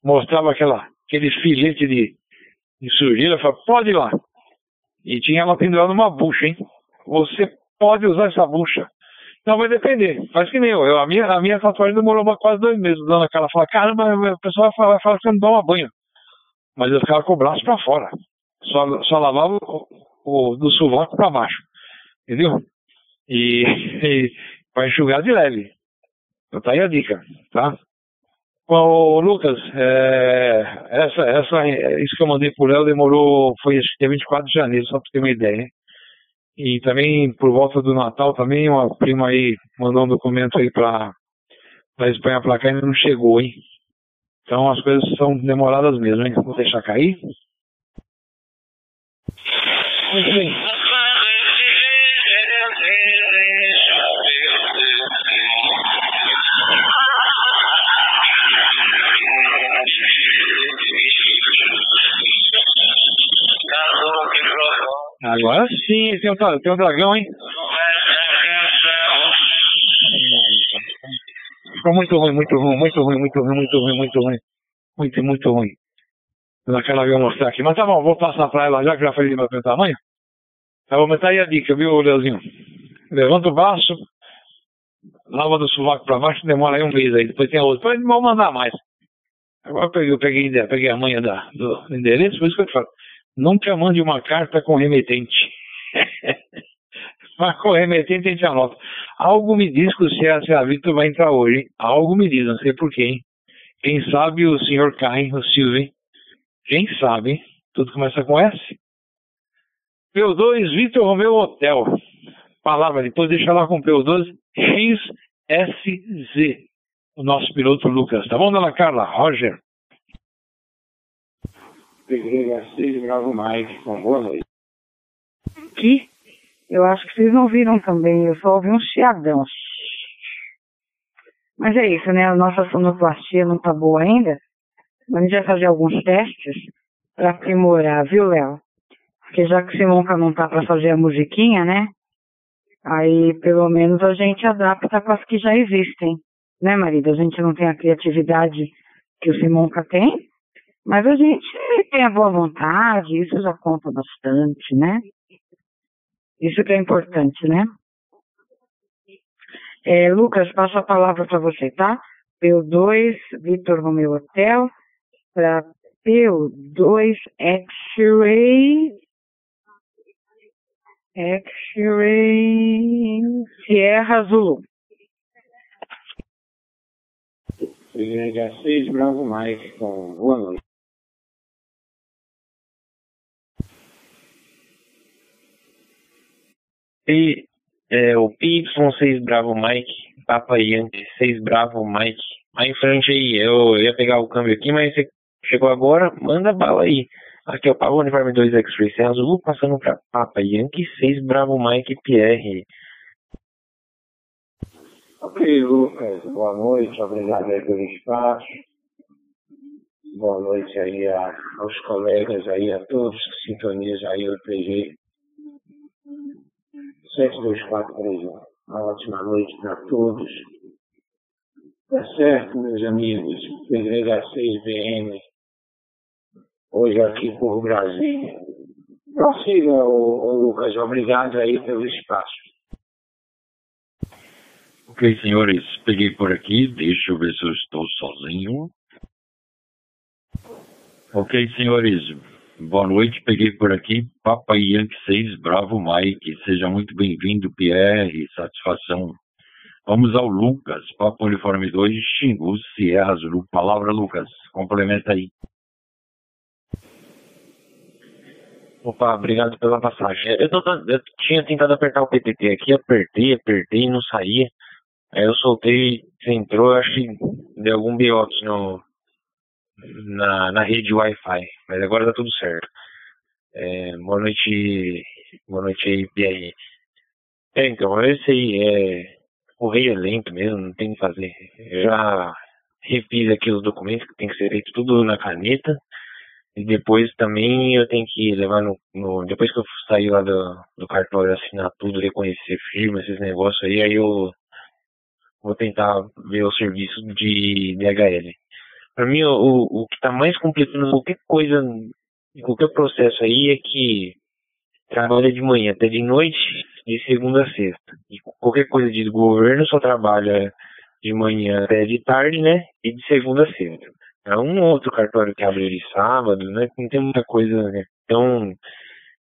Mostrava aquela, aquele filete de, de sujeira, eu falei, pode ir lá. E tinha ela pendurada numa bucha, hein? Você pode usar essa bucha. Não, vai depender. Faz que nem eu. eu a, minha, a minha tatuagem demorou quase dois meses dando aquela. Fala, caramba, o pessoal vai falar, que você não toma banho mas eu ficava com o braço para fora. Só, só lavava o, o do sovaco para baixo. Entendeu? E, [LAUGHS] e para enxugar de leve. Então tá aí a dica, tá? Bom, Lucas, é, essa, essa, isso que eu mandei pro Léo demorou, foi dia 24 de janeiro, só para ter uma ideia, hein? E também, por volta do Natal, também uma prima aí mandou um documento aí para a Espanha para cá e ainda não chegou, hein? Então as coisas são demoradas mesmo, hein? Vou deixar cair. Muito bem. Agora sim, tem um, tem um dragão, hein? Ficou muito ruim, muito ruim, muito ruim, muito ruim, muito ruim, muito ruim. Muito, muito ruim. Naquela eu mostrar aqui. Mas tá bom, vou passar pra ela já que já falei do meu tamanho. Eu vou aumentar aí a dica, viu, Leozinho? Levanta o braço, lava do sovaco pra baixo, demora aí um mês aí. Depois tem outro. Depois vou mandar mais. Agora eu peguei, eu peguei, peguei a manha da, do endereço, por isso que eu te falo. Nunca mande uma carta com remetente. [LAUGHS] Mas com remetente a gente anota. Algo me diz que o CSA Vitor vai entrar hoje, hein? Algo me diz, não sei porquê, hein? Quem sabe o senhor Caim, o Silvio? Quem sabe, hein? Tudo começa com S. P2, Vitor Romeu Hotel. Palavra, depois deixa lá com P2, XSZ. O nosso piloto Lucas. Tá bom, dona Carla? Roger. Peguei a 6 Bravo Mike, com boa noite. Que? Eu acho que vocês não viram também, eu só ouvi um chiadão. Mas é isso, né? A nossa sonoplastia não tá boa ainda. Mas a gente vai fazer alguns testes para aprimorar, viu, Léo? Porque já que o Simonca não tá para fazer a musiquinha, né? Aí pelo menos a gente adapta com as que já existem. Né, marido? A gente não tem a criatividade que o Simonca tem, mas a gente tem a boa vontade, isso já conta bastante, né? Isso que é importante, né? É, Lucas, passo a palavra para você, tá? P2, Vitor Romeu Hotel, para P2 X-Ray, X-Ray Sierra Zulu. YH6 Bravo Mike, com boa noite. É, o PY6 Bravo Mike, Papa Yankee 6 Bravo Mike. Aí em frente aí, eu ia pegar o câmbio aqui, mas você chegou agora, manda bala aí. Aqui é o Pavo Uniforme 2 X-Ray Azul, passando para Papa Yankee 6 Bravo Mike PR. Ok, Lucas, boa noite, obrigado aí pelo espaço. Boa noite aí a, aos colegas aí, a todos que sintonizam aí o PG 7243. Uma ótima noite para todos. Tá certo, meus amigos. Pedreira 6BM. Hoje aqui por Brasília. Prossiga, ô Lucas. Obrigado aí pelo espaço. Ok, senhores, peguei por aqui. Deixa eu ver se eu estou sozinho. Ok, senhores, boa noite. Peguei por aqui. Papai Yankee 6, Bravo Mike. Seja muito bem-vindo, Pierre. Satisfação. Vamos ao Lucas. Papo Uniforme 2, Xingu, Sierra Zulu. Palavra, Lucas. Complementa aí. Opa, obrigado pela passagem. Eu, tô, eu tinha tentado apertar o PTT aqui, apertei, apertei, não saía. Aí eu soltei, você entrou, acho que deu algum BO no, na, na rede Wi-Fi, mas agora tá tudo certo. É, boa noite, boa noite aí, Pierre. É, então, esse aí, é, o rei é lento mesmo, não tem o que fazer. Eu já refiz aqui os documentos que tem que ser feito tudo na caneta. E depois também eu tenho que levar no. no depois que eu sair lá do, do cartório, assinar tudo, reconhecer firma, esses negócios aí, aí eu vou tentar ver o serviço de DHL. Para mim, o, o que está mais complicando qualquer coisa, qualquer processo aí é que trabalha de manhã até de noite, de segunda a sexta. E qualquer coisa de governo só trabalha de manhã até de tarde, né? E de segunda a sexta. É um outro cartório que abre de sábado, né? Não tem muita coisa, né? Então,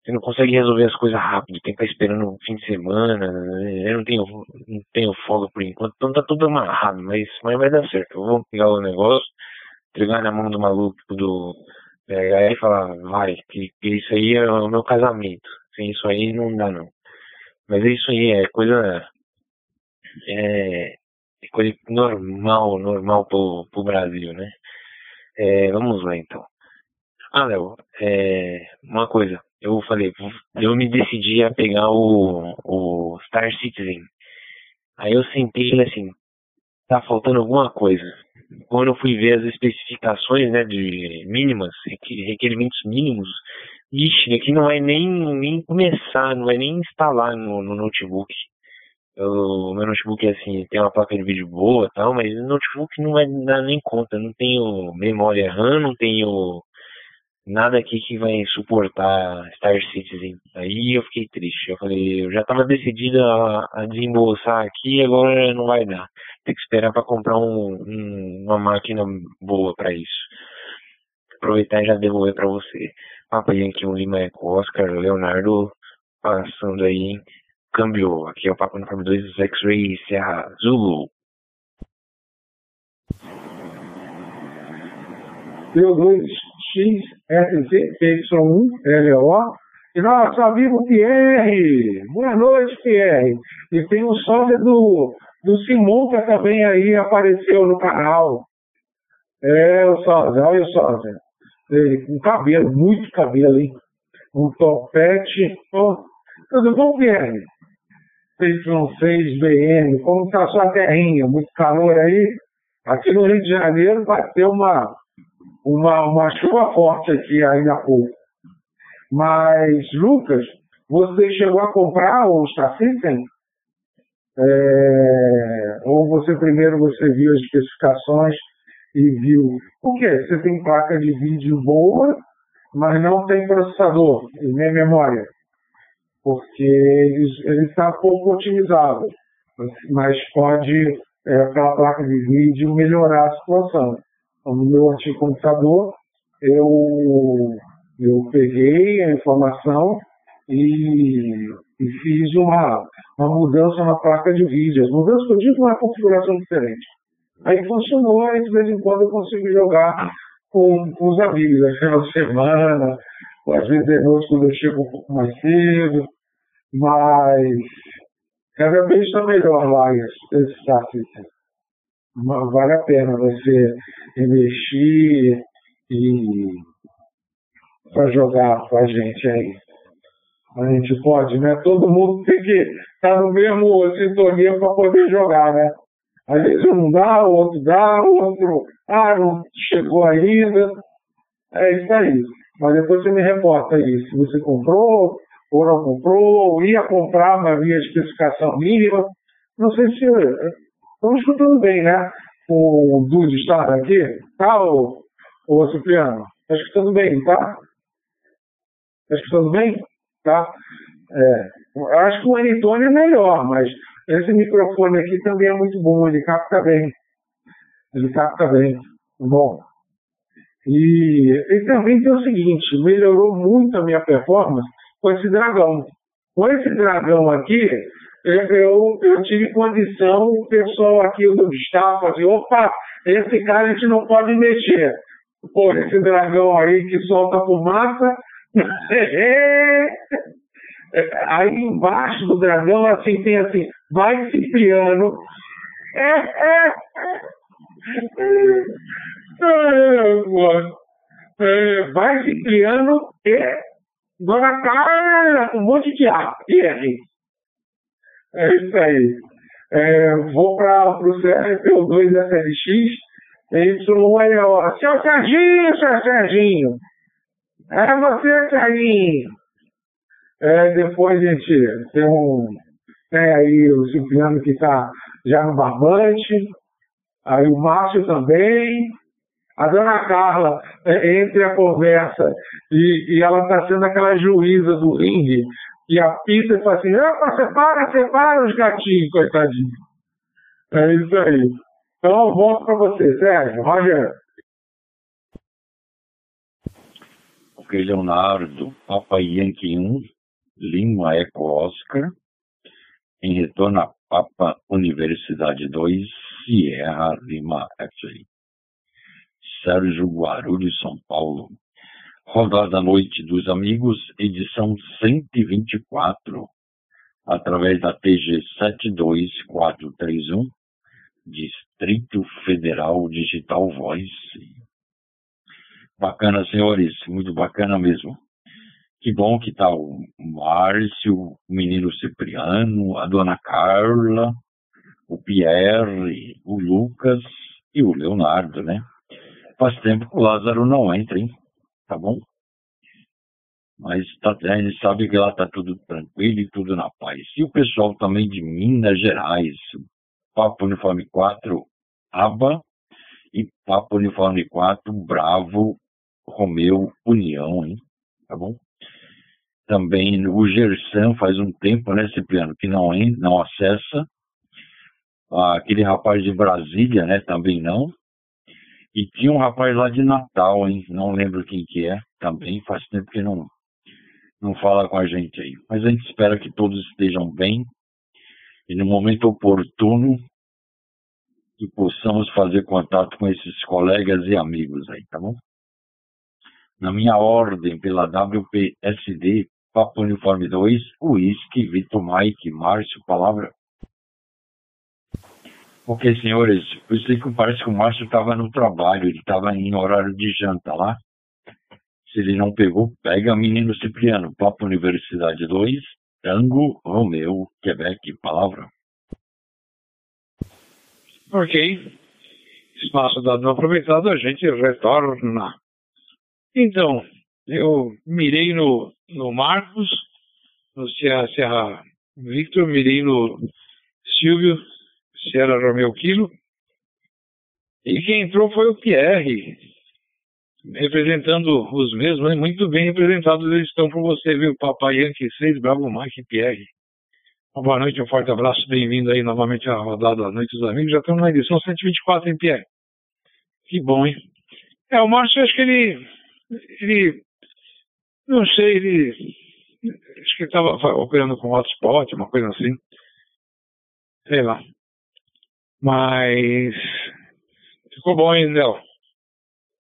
você não consegue resolver as coisas rápido, tem que estar esperando o fim de semana, né? eu não tenho, não tenho folga por enquanto, então tá tudo amarrado, mas, mas vai dar certo. Vou pegar o negócio, entregar na mão do maluco do PH e falar, vai, que, que isso aí é o meu casamento. Sem isso aí não dá não. Mas é isso aí, é coisa. É, é coisa normal, normal pro, pro Brasil, né? É, vamos lá então. Ah, Léo, é, uma coisa. Eu falei, eu me decidi a pegar o, o Star Citizen. Aí eu sentei e assim, tá faltando alguma coisa. Quando eu fui ver as especificações, né, de mínimas, requerimentos mínimos, ixi, aqui não vai nem, nem começar, não vai nem instalar no, no notebook. O meu notebook é assim, tem uma placa de vídeo boa tal, mas o notebook não vai dar nem conta, não tenho memória RAM, não tenho nada aqui que vai suportar Star Citizen. Aí eu fiquei triste. Eu falei, eu já estava decidido a, a, desembolsar aqui, agora não vai dar. Tem que esperar para comprar um, um, uma máquina boa para isso. Aproveitar e já devolver para você. Papa Yankee 1 Lima Eco Oscar, Leonardo passando aí, câmbio. Aqui é o Papo Uniforme 2 X-Ray Serra Zulu. Deu dois XSZPY1 LO. E nosso amigo Pierre. Boa noite, Pierre. E tem o sósia do, do Simonca também aí, apareceu no canal. É, o sósia, olha o sósia. Ele, com cabelo, muito cabelo, hein? Um topete. Oh, tudo bom, Pierre? Y6BM, como está sua terrinha? Muito calor aí? Aqui no Rio de Janeiro vai ter uma uma, uma chuva forte aqui ainda há pouco. Mas, Lucas, você chegou a comprar o Star System? É, ou você primeiro você viu as especificações e viu o que? Você tem placa de vídeo boa, mas não tem processador e nem memória, porque ele está pouco otimizado, mas pode é, aquela placa de vídeo melhorar a situação no meu antigo computador, eu, eu peguei a informação e, e fiz uma, uma mudança na placa de vídeo. As mudanças que eu uma configuração diferente. Aí funcionou, e de vez em quando eu consigo jogar com, com os amigos, às vezes na semana, ou às vezes de noite quando eu chego um pouco mais cedo, mas cada vez está melhor lá esse, esse vale a pena você investir e para jogar com a gente aí. A gente pode, né? Todo mundo tem que estar tá no mesmo sintonia para poder jogar, né? Às vezes um dá, o outro dá, o outro, ah, não chegou ainda. É isso aí. Mas depois você me reporta aí, se você comprou, ou não comprou, ou ia comprar, mas havia especificação mínima. Não sei se [LAUGHS] Estamos escutando bem, né? O Dudu está aqui. Tá, ô, ô Cipriano? Está escutando bem, tá? Está escutando bem? Tá? É, acho que o Anitone é melhor, mas esse microfone aqui também é muito bom, ele capta bem. Ele capta bem. Bom. E, e também tem o seguinte, melhorou muito a minha performance com esse dragão. Com esse dragão aqui, eu, eu tive condição, o pessoal aqui do estava assim, opa, esse cara a gente não pode mexer. Pô, esse dragão aí que solta fumaça. [LAUGHS] aí embaixo do dragão, assim, tem assim, vai Cipriano. É, é, é, vai Cipriano e Dona Carla, um monte de ar. E aí? É isso aí. É, vou para o CRP2 SLX, Y aí, ó. Seu Serginho, seu Serginho. É você, Serginho. É, depois, gente, tem um. Tem aí o Cipriano que está já no barbante. Aí o Márcio também. A dona Carla, é, entre a conversa e, e ela está sendo aquela juíza do ringue, e a pizza fala assim, opa, separa, separa os gatinhos, coitadinho. É isso aí. Então, volto para você, Sérgio. Roger. Ok, Leonardo, Papa Yankee 1, Lima Eco Oscar, em retorno a Papa Universidade 2, Sierra Lima X-Ray. Sérgio Guarulhos, São Paulo, Rodada Noite dos Amigos, edição 124. através da TG 72431, Distrito Federal Digital Voice. Bacana, senhores, muito bacana mesmo. Que bom que tá o Márcio, o menino Cipriano, a dona Carla, o Pierre, o Lucas e o Leonardo, né? Faz tempo que o Lázaro não entra, hein? Tá bom? Mas tá, a gente sabe que lá tá tudo tranquilo e tudo na paz. E o pessoal também de Minas Gerais, Papo Uniforme 4, ABA e Papo Uniforme 4, Bravo, Romeu, União, hein? Tá bom? Também o Gersan faz um tempo, né, Cipriano, que não, não acessa. Aquele rapaz de Brasília, né, também não. E tinha um rapaz lá de Natal, hein, não lembro quem que é, também faz tempo que não, não fala com a gente aí. Mas a gente espera que todos estejam bem e no momento oportuno que possamos fazer contato com esses colegas e amigos aí, tá bom? Na minha ordem, pela WPSD, Papo Uniforme 2, Whisky, Vitor Mike, Márcio, palavra. Ok, senhores, eu sei que parece que o Márcio estava no trabalho, ele estava em horário de janta lá. Se ele não pegou, pega menino Cipriano, Papo Universidade 2, Tango, Romeu, Quebec, palavra. Ok. Espaço dado aproveitado, a gente retorna. Então, eu mirei no, no Marcos, no Serra Victor, mirei no Silvio, Serra Romeu Quilo. E quem entrou foi o Pierre, representando os mesmos, né? muito bem representados eles estão por você, viu? Papai Yankee 6, Bravo Mike Pierre. Uma boa noite, um forte abraço, bem-vindo aí novamente à rodada da Noite dos Amigos. Já estamos na edição 124, hein, Pierre? Que bom, hein? É, o Márcio, acho que ele. Ele. Não sei, ele. Acho que ele estava operando com hotspot, uma coisa assim. Sei lá. Mas. Ficou bom, hein, Léo?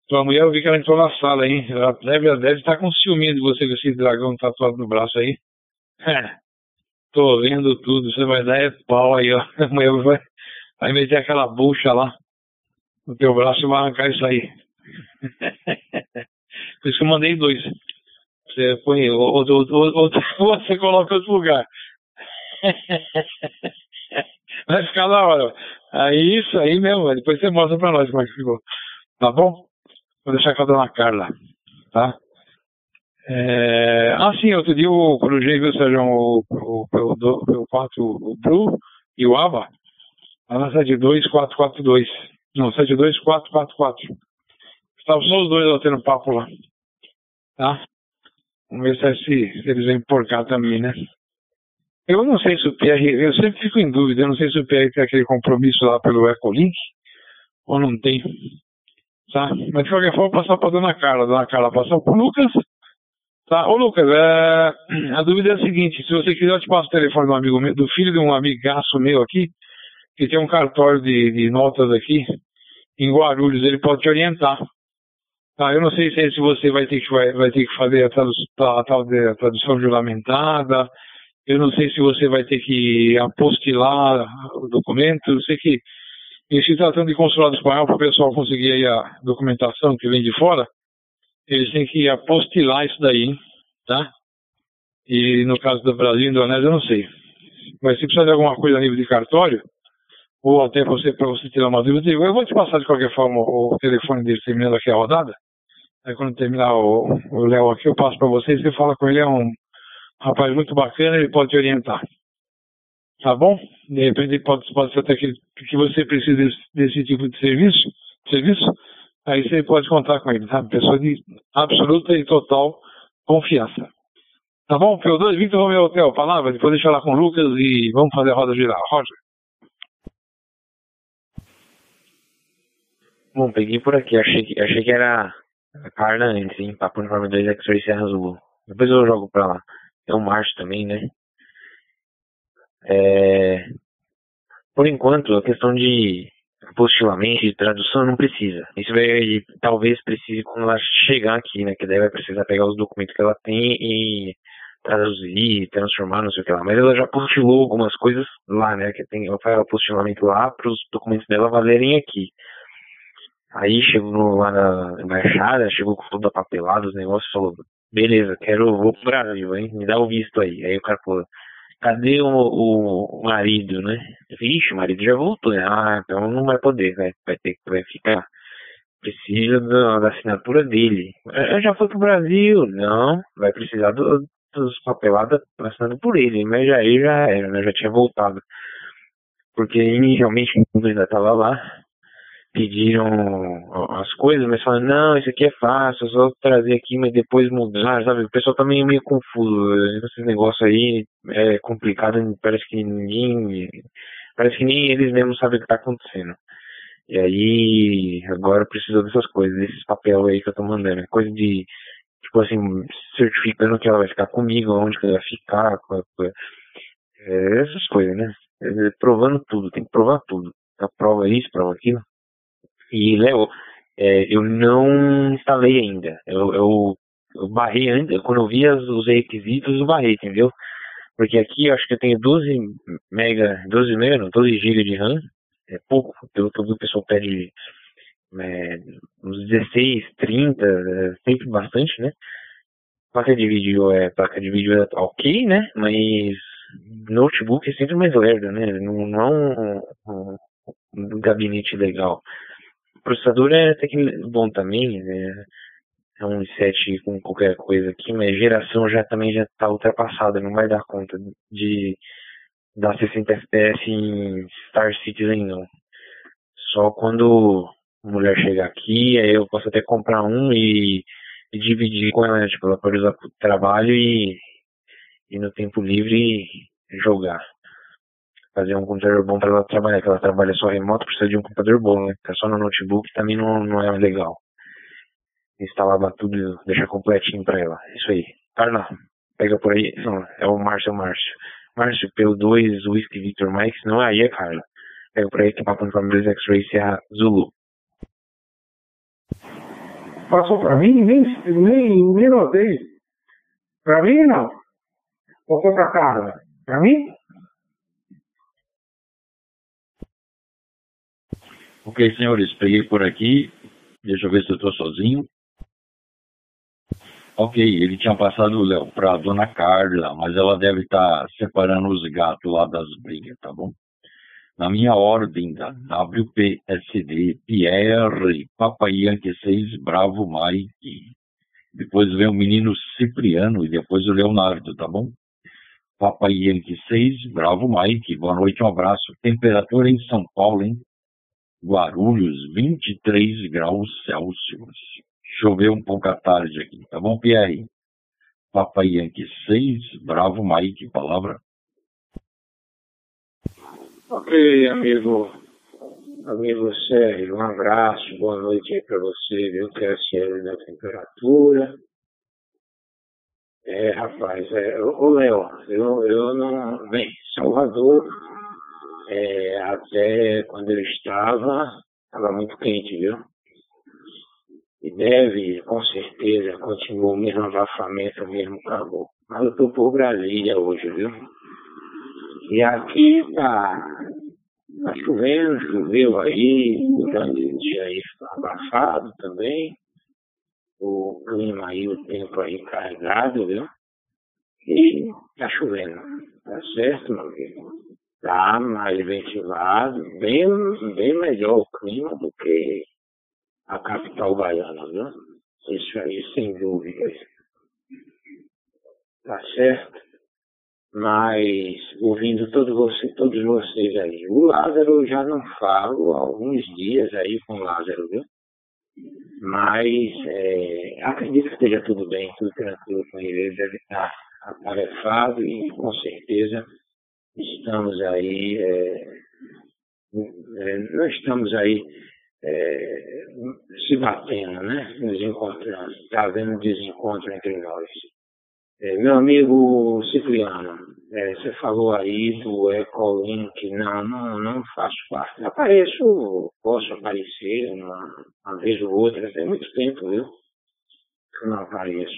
Tua mulher, eu vi que ela entrou na sala, hein? Ela deve, deve estar com ciúme de você com esse dragão tatuado no braço aí. É, tô vendo tudo, você vai dar é pau aí, ó. [LAUGHS] Amanhã vai, vai meter aquela bucha lá no teu braço e vai arrancar isso aí. [LAUGHS] Por isso que eu mandei dois. Você põe outro, outro, [LAUGHS] você coloca em outro lugar. Vai ficar da hora. Aí isso aí mesmo, depois você mostra pra nós como é que ficou. Tá bom? Vou deixar com a dona Carla, tá? É... Ah, sim, outro dia eu cruzei, viu, Sérgio, o, o, o, o 4, o Blue e o Ava, lá na 72442. Não, 72444. Estavam só os dois lá tendo papo lá. Tá? Vamos ver se, se eles vêm por cá também, né? Eu não sei se o PR, eu sempre fico em dúvida, eu não sei se o PR tem aquele compromisso lá pelo Ecolink ou não tem tá? Mas de qualquer forma, passar para a dona Carla. A dona Carla passou para o Lucas, tá? Ô Lucas, é... a dúvida é a seguinte: se você quiser, eu te passo o telefone do amigo meu, do filho de um amigaço meu aqui, que tem um cartório de, de notas aqui, em Guarulhos, ele pode te orientar. Tá, eu não sei se, você vai ter que, vai, vai ter que fazer a, tradução, a de a tradução juramentada, eu não sei se você vai ter que apostilar o documento, eu sei que e se tratando de consulado espanhol, para o pessoal conseguir aí a documentação que vem de fora, eles têm que apostilar isso daí, tá? E no caso do Brasil e Indonésia, eu não sei. Mas se precisar de alguma coisa a nível de cartório, ou até você, para você tirar uma dúvida, eu vou te passar de qualquer forma o telefone dele terminando aqui a rodada. Aí quando terminar o Léo aqui, eu passo para vocês, você fala com ele, é um rapaz muito bacana, ele pode te orientar. Tá bom? De repente pode, pode ser até que, que você precise desse, desse tipo de serviço, serviço, aí você pode contar com ele, sabe? Pessoa de absoluta e total confiança. Tá bom? P2, Victor Romeo Hotel, palavra, depois deixa lá com o Lucas e vamos fazer a roda girar. Roger. Bom, peguei por aqui, achei que, achei que era a Carla antes, hein? Papo Uniforme 2 X-Ray Serra Azul. Depois eu jogo pra lá. É o Márcio também, né? É, por enquanto, a questão de apostilamento e tradução não precisa. Isso vai, talvez precise quando ela chegar aqui, né? Que daí vai precisar pegar os documentos que ela tem e traduzir, transformar, não sei o que lá. Mas ela já postilou algumas coisas lá, né? Que tem, ela faz apostilamento lá para os documentos dela valerem aqui. Aí chegou lá na embaixada, chegou com toda papelada, os negócios, falou, beleza, quero, vou pro Brasil, hein? Me dá o visto aí. Aí o cara falou, cadê o, o, o marido, né? Vixe, o marido já voltou, né? Ah, então não vai poder, vai, vai ter que vai ficar. Precisa da, da assinatura dele. Eu já fui pro Brasil, não, vai precisar do, dos papeladas assinado por ele, mas já aí já era, né? Já tinha voltado. Porque inicialmente, quando ainda tava lá, pediram as coisas, mas falaram, não, isso aqui é fácil, só trazer aqui, mas depois mudar, sabe? O pessoal tá meio, meio confuso. Esse negócio aí é complicado, parece que ninguém. Parece que nem eles mesmos sabem o que tá acontecendo. E aí, agora precisa dessas coisas, desses papel aí que eu tô mandando. É coisa de, tipo assim, certificando que ela vai ficar comigo, onde que ela vai ficar, é, essas coisas, né? É, provando tudo, tem que provar tudo. A prova isso, prova aquilo. E, Léo, é, eu não instalei ainda. Eu, eu, eu barrei ainda, quando eu vi os requisitos, eu barrei, entendeu? Porque aqui eu acho que eu tenho 12 mega, 12 mega, não, 12 GB de RAM. É pouco, pelo que o pessoal pede é, uns 16, 30, é, sempre bastante, né? Placa de vídeo é placa de vídeo é ok, né? Mas notebook é sempre mais lerdo, né? Não, não é um, um gabinete legal processador é até que bom também, né? É um i7 com qualquer coisa aqui, mas geração já também já está ultrapassada, não vai dar conta de dar 60 FPS em Star Citizen não. Só quando a mulher chegar aqui, aí eu posso até comprar um e, e dividir com ela, né? tipo, ela pode usar para o trabalho e, e no tempo livre jogar fazer um computador bom para ela trabalhar, que ela trabalha só remoto, precisa de um computador bom, né? Tá só no notebook também não, não é legal. Instalar tudo, deixar completinho para ela. Isso aí. Carla, pega por aí. Não, é o Márcio, é o Márcio. Márcio, pelo 2, Whisky Victor Mike, não é aí, é Carla. Pega por aí que é Papo Família X-Ray Serra Zulu. Passou pra mim? Nem, nem, nem notei. Pra mim, não. Ou foi pra Carla? Pra mim? Ok, senhores, peguei por aqui. Deixa eu ver se eu estou sozinho. Ok, ele tinha passado o Léo para a dona Carla, mas ela deve estar tá separando os gatos lá das brigas, tá bom? Na minha ordem da WPSD, Pierre, Papai Yankee 6, Bravo Mike. Depois vem o menino Cipriano e depois o Leonardo, tá bom? Papai Yankee 6, Bravo Mike. Boa noite, um abraço. Temperatura em São Paulo, hein? Guarulhos, 23 graus Celsius. Choveu um pouco à tarde aqui, tá bom, Pierre? Papai Yankee 6, Bravo Mike, palavra. Ok, amigo, amigo Sérgio, um abraço, boa noite aí para você, viu, que é da temperatura. É, rapaz, é, ô Léo, eu, eu não. Bem, Salvador é, até quando eu estava, estava muito quente, viu? E deve, com certeza, continuar o mesmo abafamento, o mesmo calor. Mas eu estou por Brasília hoje, viu? E aqui tá, tá chovendo, choveu aí, o dia aí ficou abafado também. O clima aí, o tempo aí carregado, viu? E tá chovendo. Tá certo, meu amigo? Tá mais ventilado, bem, bem melhor o clima do que a capital baiana, viu? Isso aí, sem dúvidas. Tá certo? Mas, ouvindo todo você, todos vocês aí, o Lázaro eu já não falo há alguns dias aí com o Lázaro, viu? Mas é, acredito que esteja tudo bem, tudo tranquilo com ele. Ele deve estar atarefado e com certeza estamos aí, é, é, não estamos aí é, se batendo, né? Nos encontrando. Está havendo um desencontro entre nós. É, meu amigo Cipriano, é, você falou aí do Ecolink, não, não, não faço parte. Apareço, posso aparecer uma, uma vez ou outra, tem muito tempo, viu? Que eu não apareço.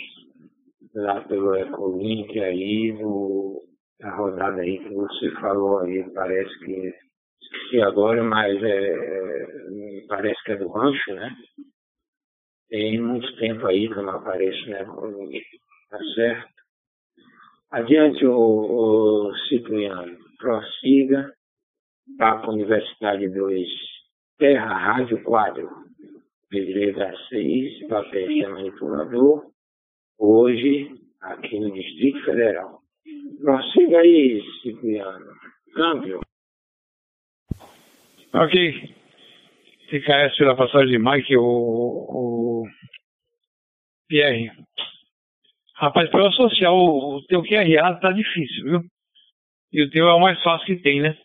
lá pelo Ecolink aí, no, na rodada aí que você falou aí, parece que esqueci agora, mas é, é, parece que é do rancho, né? Tem muito tempo aí que não aparece né, tá certo? Adiante, o, o Cipriano, prossiga, Papo Universidade 2, Terra Rádio Quadro, Pedreira 6, papel manipulador, hoje aqui no Distrito Federal. Prossiga aí, Cipriano. Câmbio. Ok. TKS pela passagem de Mike, o, o Pierre. Rapaz, para eu associar o, o teu QRA tá difícil, viu? E o teu é o mais fácil que tem, né?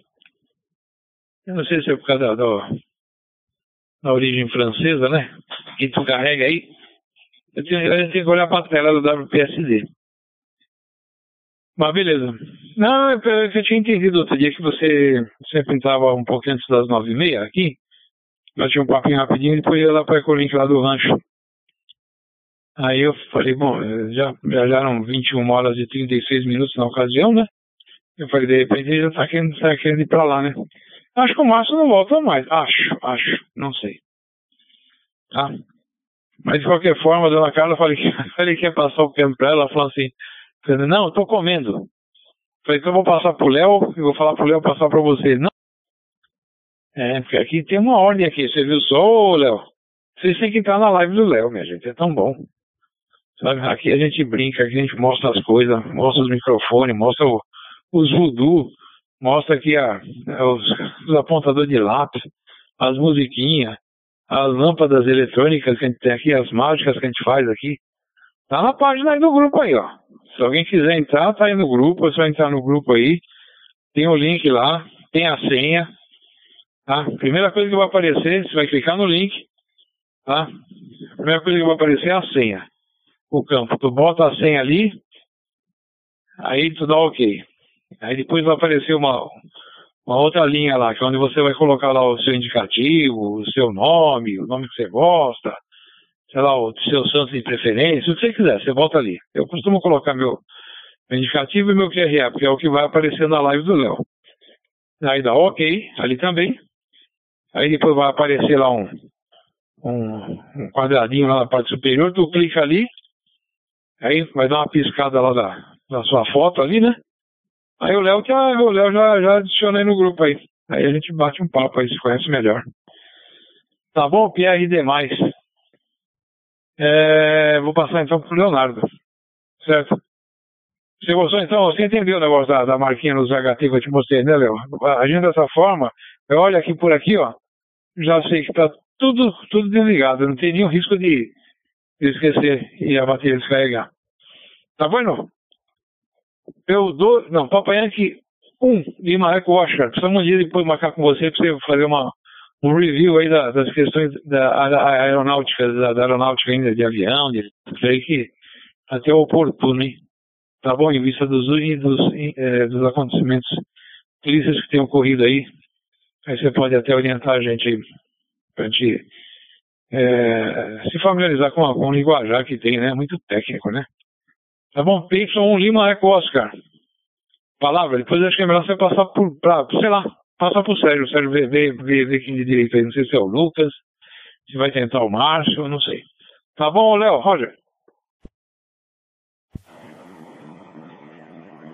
Eu não sei se é por causa da, da, da origem francesa, né? Que tu carrega aí. Eu tenho, eu tenho que olhar para a tela do WPSD. Mas beleza. Não, eu, eu tinha entendido outro dia que você sempre entrava um pouco antes das nove e meia aqui. Nós tinha um papinho rapidinho e depois ia lá para o link lá do rancho. Aí eu falei, bom, já, já eram 21 horas e 36 minutos na ocasião, né? Eu falei, de repente ele já tá querendo, tá querendo ir pra lá, né? Acho que o Márcio não volta mais. Acho, acho, não sei. Tá? Mas de qualquer forma, a dona Carla, falei que, [LAUGHS] falei que ia passar o tempo pra ela, ela falou assim, não, eu tô comendo. Falei, então eu vou passar pro Léo e vou falar pro Léo passar pra você. Não. É, porque aqui tem uma ordem aqui, você viu só, Léo? Vocês têm que entrar na live do Léo, minha gente, é tão bom. Sabe? Aqui a gente brinca, aqui a gente mostra as coisas, mostra os microfones, mostra o, os voodoo, mostra aqui a, os, os apontadores de lápis, as musiquinhas, as lâmpadas eletrônicas que a gente tem aqui, as mágicas que a gente faz aqui. Tá na página aí do grupo aí, ó. Se alguém quiser entrar, tá aí no grupo, é só entrar no grupo aí. Tem o link lá, tem a senha. Tá? Primeira coisa que vai aparecer, você vai clicar no link, tá? Primeira coisa que vai aparecer é a senha o campo. Tu bota a senha ali, aí tu dá ok. Aí depois vai aparecer uma, uma outra linha lá, que é onde você vai colocar lá o seu indicativo, o seu nome, o nome que você gosta, sei lá, o seu santo de preferência, o que você quiser, você volta ali. Eu costumo colocar meu, meu indicativo e meu QRA, porque é o que vai aparecer na live do Léo. Aí dá ok, ali também. Aí depois vai aparecer lá um, um, um quadradinho lá na parte superior, tu clica ali, Aí vai dar uma piscada lá da, da sua foto ali, né? Aí o Léo, já, o Léo já, já adicionei no grupo aí. Aí a gente bate um papo aí, se conhece melhor. Tá bom, Pierre demais. É, vou passar então pro Leonardo. Certo? Você gostou então? Você entendeu o negócio da, da marquinha nos HT que eu te mostrei, né, Léo? Agindo dessa forma, eu olho aqui por aqui, ó. Já sei que tá tudo, tudo desligado. Não tem nenhum risco de esquecer e a bateria descarregar. Tá vendo? Eu dou. Não, Papa Yankee 1 de Marco Oscar. Precisamos um dia depois marcar com você para você fazer uma, um review aí da, das questões da, da aeronáutica, da, da, aeronáutica ainda, de avião, de que até oportuno, hein? Tá bom? Em vista dos, dos, é, dos acontecimentos tristes que têm ocorrido aí. Aí você pode até orientar a gente aí, pra gente é, se familiarizar com, com o linguajar que tem, né? Muito técnico, né? Tá bom? PY1 Lima Eco Oscar. Palavra, depois acho que é melhor você passar por, pra, sei lá, passar pro Sérgio. O Sérgio vê, vê, vê, quem de direito aí. Não sei se é o Lucas, se vai tentar o Márcio, não sei. Tá bom, Léo? Roger?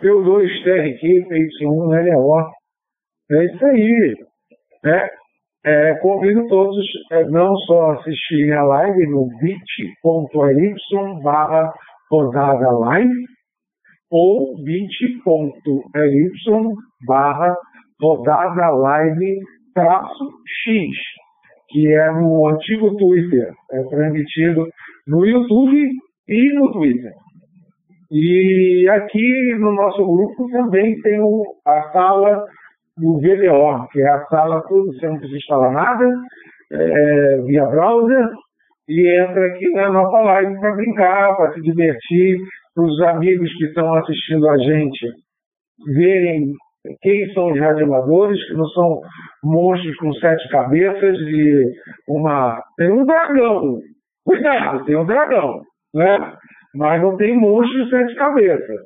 P2 TRQ, PY1 LO. É isso aí. Né? É, convido todos a não só assistirem a live no bit.ly barra rodada live ou bit.ly barra rodada live traço X, que é no antigo Twitter, é transmitido no YouTube e no Twitter. E aqui no nosso grupo também tem a sala do VDO, que é a sala tudo, você não precisa instalar nada, é, via browser, e entra aqui na nossa live para brincar, para se divertir, para os amigos que estão assistindo a gente verem quem são os radioamadores, que não são monstros com sete cabeças e uma. Tem um dragão! Cuidado, tem um dragão! Né? mas não tem monstro de sete cabeças.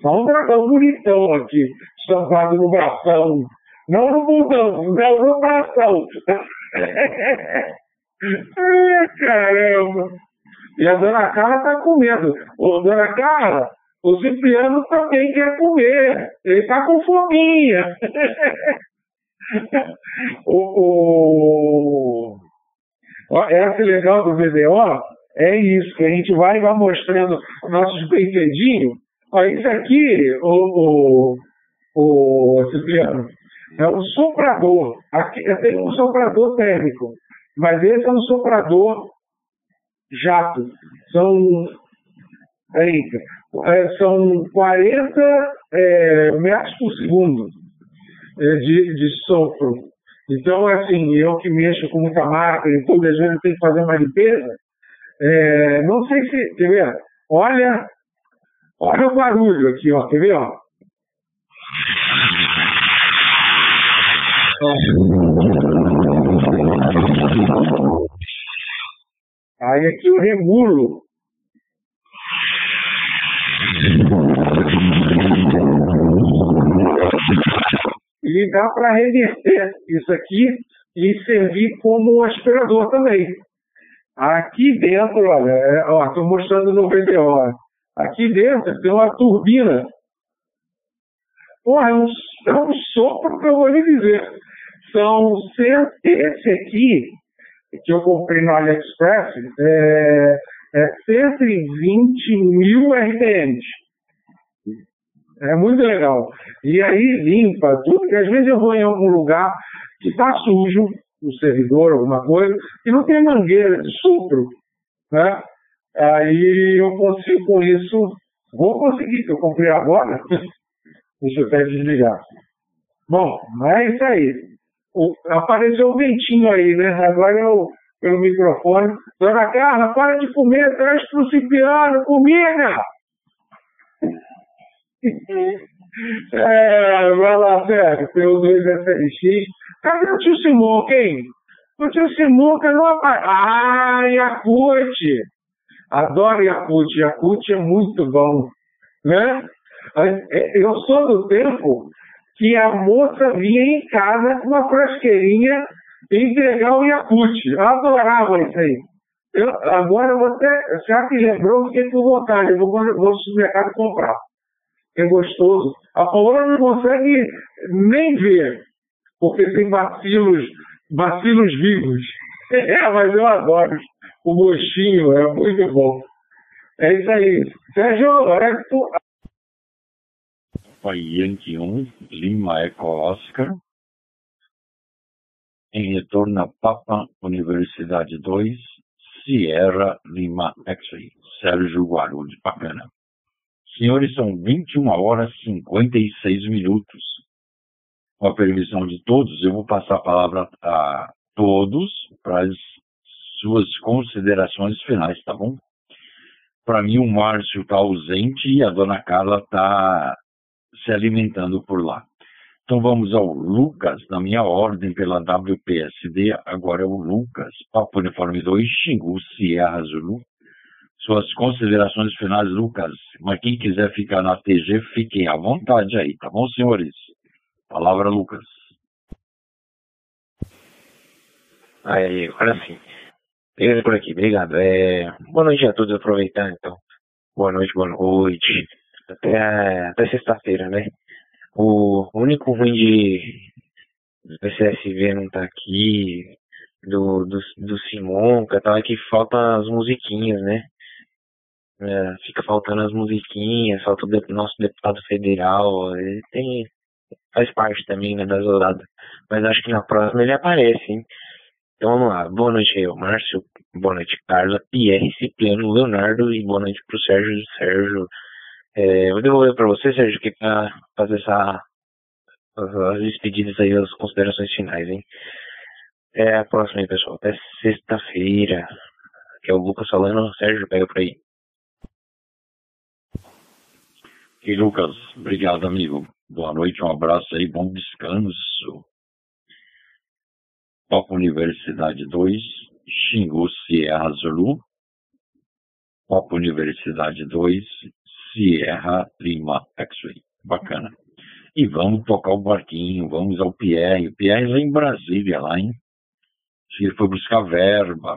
Só um dragão bonitão aqui, estampado no bração. Não no bundão, não no bração. [LAUGHS] Caramba! E a dona Carla tá com medo. Ô, dona Carla, o Cipriano também quer comer. Ele tá com fominha. [LAUGHS] o, o, essa legal do VDO é isso, que a gente vai vai mostrando nossos brinquedinhos. Olha, isso aqui, o, o, o Cipriano, é um soprador. Aqui tem um soprador térmico, mas esse é um soprador jato. São, eita, é, são 40 é, metros por segundo é, de, de sopro. Então, assim, eu que mexo com muita máquina e tudo, às vezes tenho que fazer uma limpeza. É, não sei se, quer ver? Olha, olha o barulho aqui, ó, quer ver? Ó? Aí aqui eu regulo. Dá para reverter isso aqui e servir como um aspirador também. Aqui dentro, olha, estou mostrando no VDO. Aqui dentro tem uma turbina. Porra, é um, é um sopro que eu vou lhe dizer. São esse aqui, que eu comprei no AliExpress, é, é 120 mil RPMs. É muito legal. E aí limpa tudo, porque às vezes eu vou em algum lugar que está sujo, o servidor, alguma coisa, e não tem mangueira de supro. Né? Aí eu consigo com isso, vou conseguir, que eu comprei agora. [LAUGHS] Deixa eu até desligar. Bom, mas é isso aí. O, apareceu o ventinho aí, né? Agora eu, pelo microfone. Dona Carla, para de comer, traz pro Cipriano comida! [LAUGHS] é, vai lá, velho, tem os dois SLX. Cadê o tio Simuca, hein? O tio Simuca não aparece. Ah, Yakut! Adoro Yakut. Yakut é muito bom, né? Eu sou do tempo que a moça vinha em casa com uma frasqueirinha entregar o Yakut. Adorava isso aí. Eu, agora você, já que lembrou, fiquei com vontade. Eu vou, vou no supermercado comprar. É gostoso. A Paola não consegue nem ver, porque tem bacilos, bacilos vivos. [LAUGHS] É, mas eu adoro. O gostinho é muito bom. É isso aí. Sérgio, é tu, Papa Yankee 1, Lima Eco Oscar, em retorno a Papa Universidade 2, Sierra Lima X-Ray, Sérgio Guarulhos, bacana. Senhores, são 21 horas e 56 minutos. Com a permissão de todos, eu vou passar a palavra a todos para as suas considerações finais, tá bom? Para mim, o Márcio está ausente e a dona Carla está se alimentando por lá. Então vamos ao Lucas, na minha ordem pela WPSD, agora é o Lucas, Papo Uniforme 2, Xingu, Sierra Zulu. Suas considerações finais, Lucas. Mas quem quiser ficar na TG, fiquem à vontade aí, tá bom, senhores? Palavra, Lucas. Aí, agora sim. Beleza por aqui, obrigado. É... Boa noite a todos, aproveitar então. Boa noite, boa noite até, até sexta-feira, né? O único ruim de do PCSV não tá aqui, do, do, do Simonca tal, é que falta as musiquinhas, né? É, fica faltando as musiquinhas, falta o nosso deputado federal, ele tem, faz parte também né, das rodadas. Mas acho que na próxima ele aparece, hein? Então vamos lá. Boa noite aí, Márcio. Boa noite, Carla, Pierre, Cipriano, Leonardo e boa noite pro Sérgio. Sérgio, é, vou devolver para você, Sérgio, que para fazer essa as despedidas aí, as considerações finais, hein? É a próxima aí, pessoal. Até sexta-feira. Que é o Lucas falando. Sérgio, pega por aí. E Lucas, obrigado, amigo. Boa noite, um abraço aí, bom descanso. Top Universidade 2, Xingu Sierra Zulu. Papa Universidade 2, Sierra Lima X-Ray. Bacana. E vamos tocar o barquinho, vamos ao Pierre. O Pierre lá em Brasília, lá, hein? Ele foi buscar verba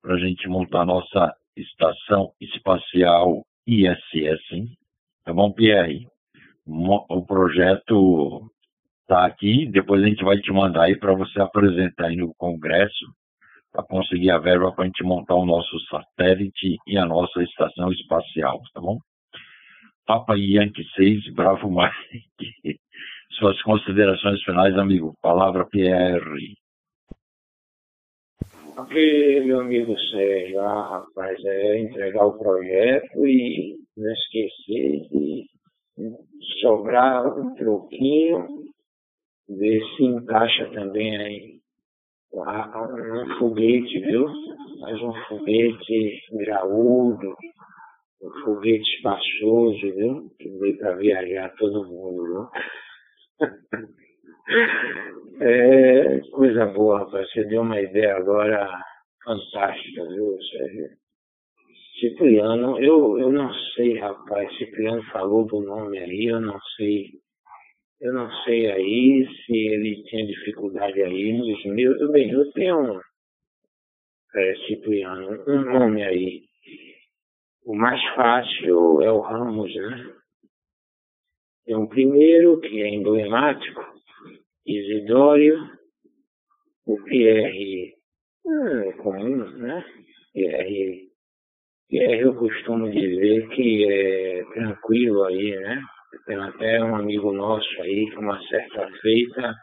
para a gente montar a nossa estação espacial ISS, hein? Tá bom, Pierre? O projeto tá aqui, depois a gente vai te mandar aí para você apresentar aí no Congresso para conseguir a verba para a gente montar o nosso satélite e a nossa estação espacial, tá bom? Papa Yankee 6, Bravo Mike. [LAUGHS] Suas considerações finais, amigo. Palavra Pierre. Meu amigo Sérgio, ah, rapaz, é entregar o projeto e não esquecer de sobrar um troquinho, ver se encaixa também aí um foguete, viu? Mais um foguete graúdo, um foguete espaçoso, viu? Que veio para viajar todo mundo, viu? [LAUGHS] É coisa boa, rapaz. Você deu uma ideia agora fantástica, viu, Sérgio? Cipriano, eu, eu não sei, rapaz. Cipriano falou do nome aí, eu não sei. Eu não sei aí se ele tinha dificuldade aí nos meus. Bem, eu tenho um, é, Cipriano, um nome aí. O mais fácil é o Ramos, né? Tem um primeiro que é emblemático, Isidório, o Pierre é comum, né? Pierre, Pierre eu costumo dizer que é tranquilo aí, né? Tem até um amigo nosso aí que uma certa feita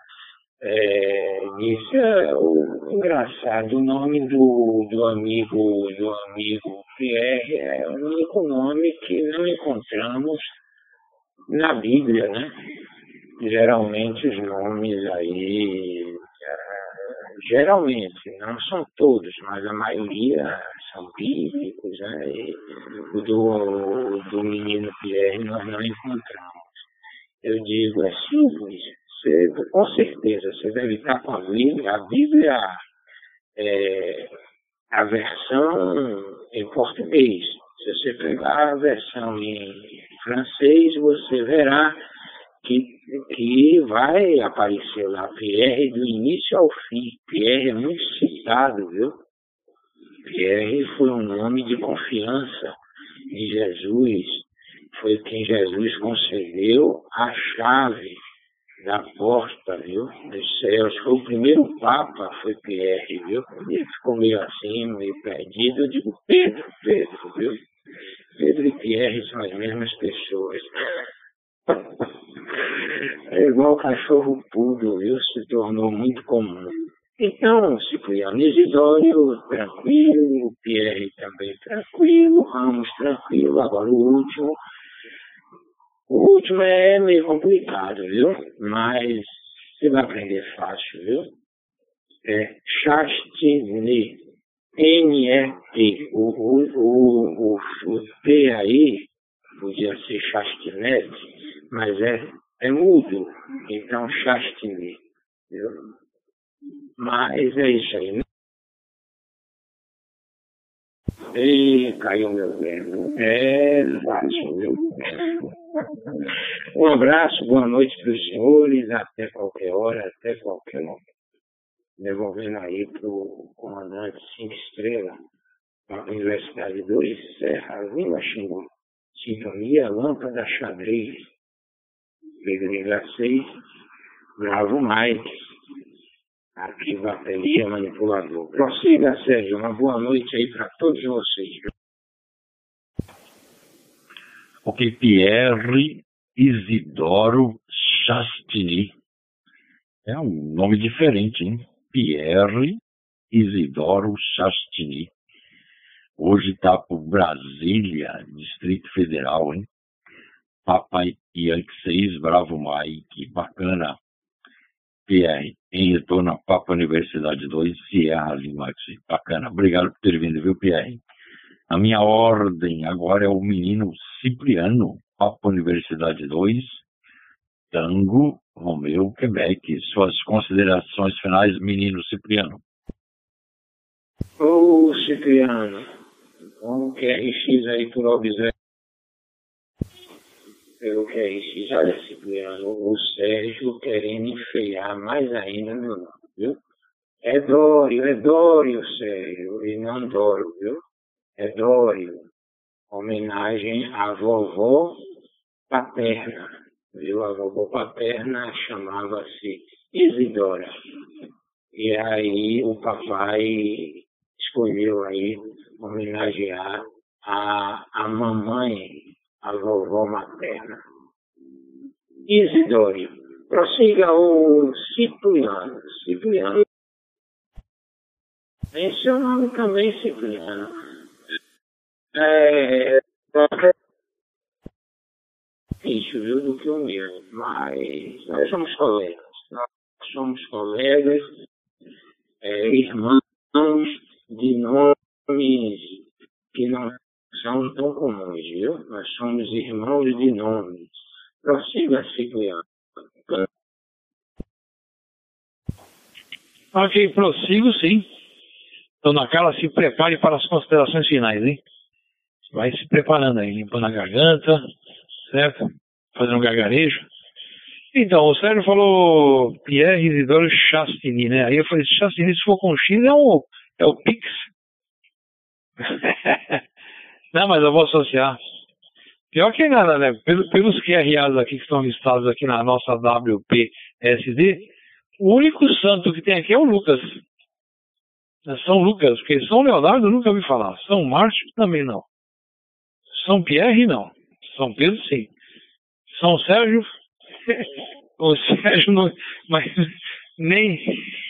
é, disse é, o engraçado, o nome do, do amigo do amigo Pierre é o único nome que não encontramos na Bíblia, né? geralmente os nomes aí, é, geralmente, não são todos, mas a maioria são bíblicos, né? Do, do menino Pierre nós não encontramos. Eu digo, é simples, com certeza, você deve estar com a Bíblia, a Bíblia é a versão em português. Se você pegar a versão em francês, você verá que, que vai aparecer lá, Pierre do início ao fim. Pierre é muito citado, viu? Pierre foi um nome de confiança em Jesus, foi quem Jesus concedeu a chave da porta, viu, dos céus. Foi o primeiro Papa, foi Pierre, viu? Ele ficou meio assim, meio perdido. Eu digo, Pedro, Pedro, viu? Pedro e Pierre são as mesmas pessoas. [LAUGHS] É igual cachorro pudo, viu? Se tornou muito comum. Então, Cipriano Isidório, tranquilo, Pierre também tranquilo, Ramos tranquilo. Agora o último. O último é meio complicado, viu? Mas você vai aprender fácil, viu? É Chastine. N-E-T. O, o, o, o, o T aí podia ser Chastinete mas é, é mudo, então chastine. Mas é isso aí. Né? E caiu meu verbo. É fácil, meu Um abraço, boa noite para os senhores, até qualquer hora, até qualquer hora. Devolvendo aí para o comandante Cinco Estrelas, da Universidade 2, Serra Lima Xingu. Sintonia, lâmpada xadrez. Pedreira 6, Bravo Mike, aqui bateria manipulador. Prossiga, Sérgio, uma boa noite aí para todos vocês. Ok, Pierre Isidoro Chastini. É um nome diferente, hein? Pierre Isidoro Chastini. Hoje está por Brasília, Distrito Federal, hein? Papai Yankee 6, Bravo Mike, bacana. PR, em retorno a Papa Universidade 2, Sierra Lima, bacana. Obrigado por ter vindo, viu, PR? A minha ordem agora é o menino Cipriano, Papa Universidade 2, Tango, Romeu, Quebec. Suas considerações finais, menino Cipriano. Ô, Cipriano, um QRX aí por observar. Pelo QRX, olha, Cipriano, o Sérgio querendo enfeiar mais ainda meu nome, viu? É Dório, é Dório, Sérgio, e não Dório, viu? É Dório. Homenagem à vovó paterna, viu? A vovó paterna chamava-se Isidora. E aí o papai escolheu aí homenagear a, a mamãe, a vovó materna. Isidore, prossiga o Cipriano. Cipriano. É o nome também, Cipriano. É, isso, viu, do que o meu. Mas nós somos colegas. Nós somos colegas, é, irmãos de nomes que não são tão comuns, viu? Nós somos irmãos de nomes. Prossiga, Cipriano. Ok, prossigo sim. Dona Carla, se prepare para as considerações finais, hein? Vai se preparando aí, limpando a garganta, certo? Fazendo um gargarejo. Então, o Sérgio falou Pierre Isidoro Chastini, né? Aí eu falei, Chastini, se for com X, é, um, é o Pix. [LAUGHS] Não, mas eu vou associar. Pior que nada, né? Pelos, pelos QRAs aqui que estão listados aqui na nossa WPSD, o único santo que tem aqui é o Lucas. É São Lucas, porque São Leonardo nunca ouvi falar. São Márcio também não. São Pierre não. São Pedro sim. São Sérgio, [LAUGHS] o Sérgio não, mas nem,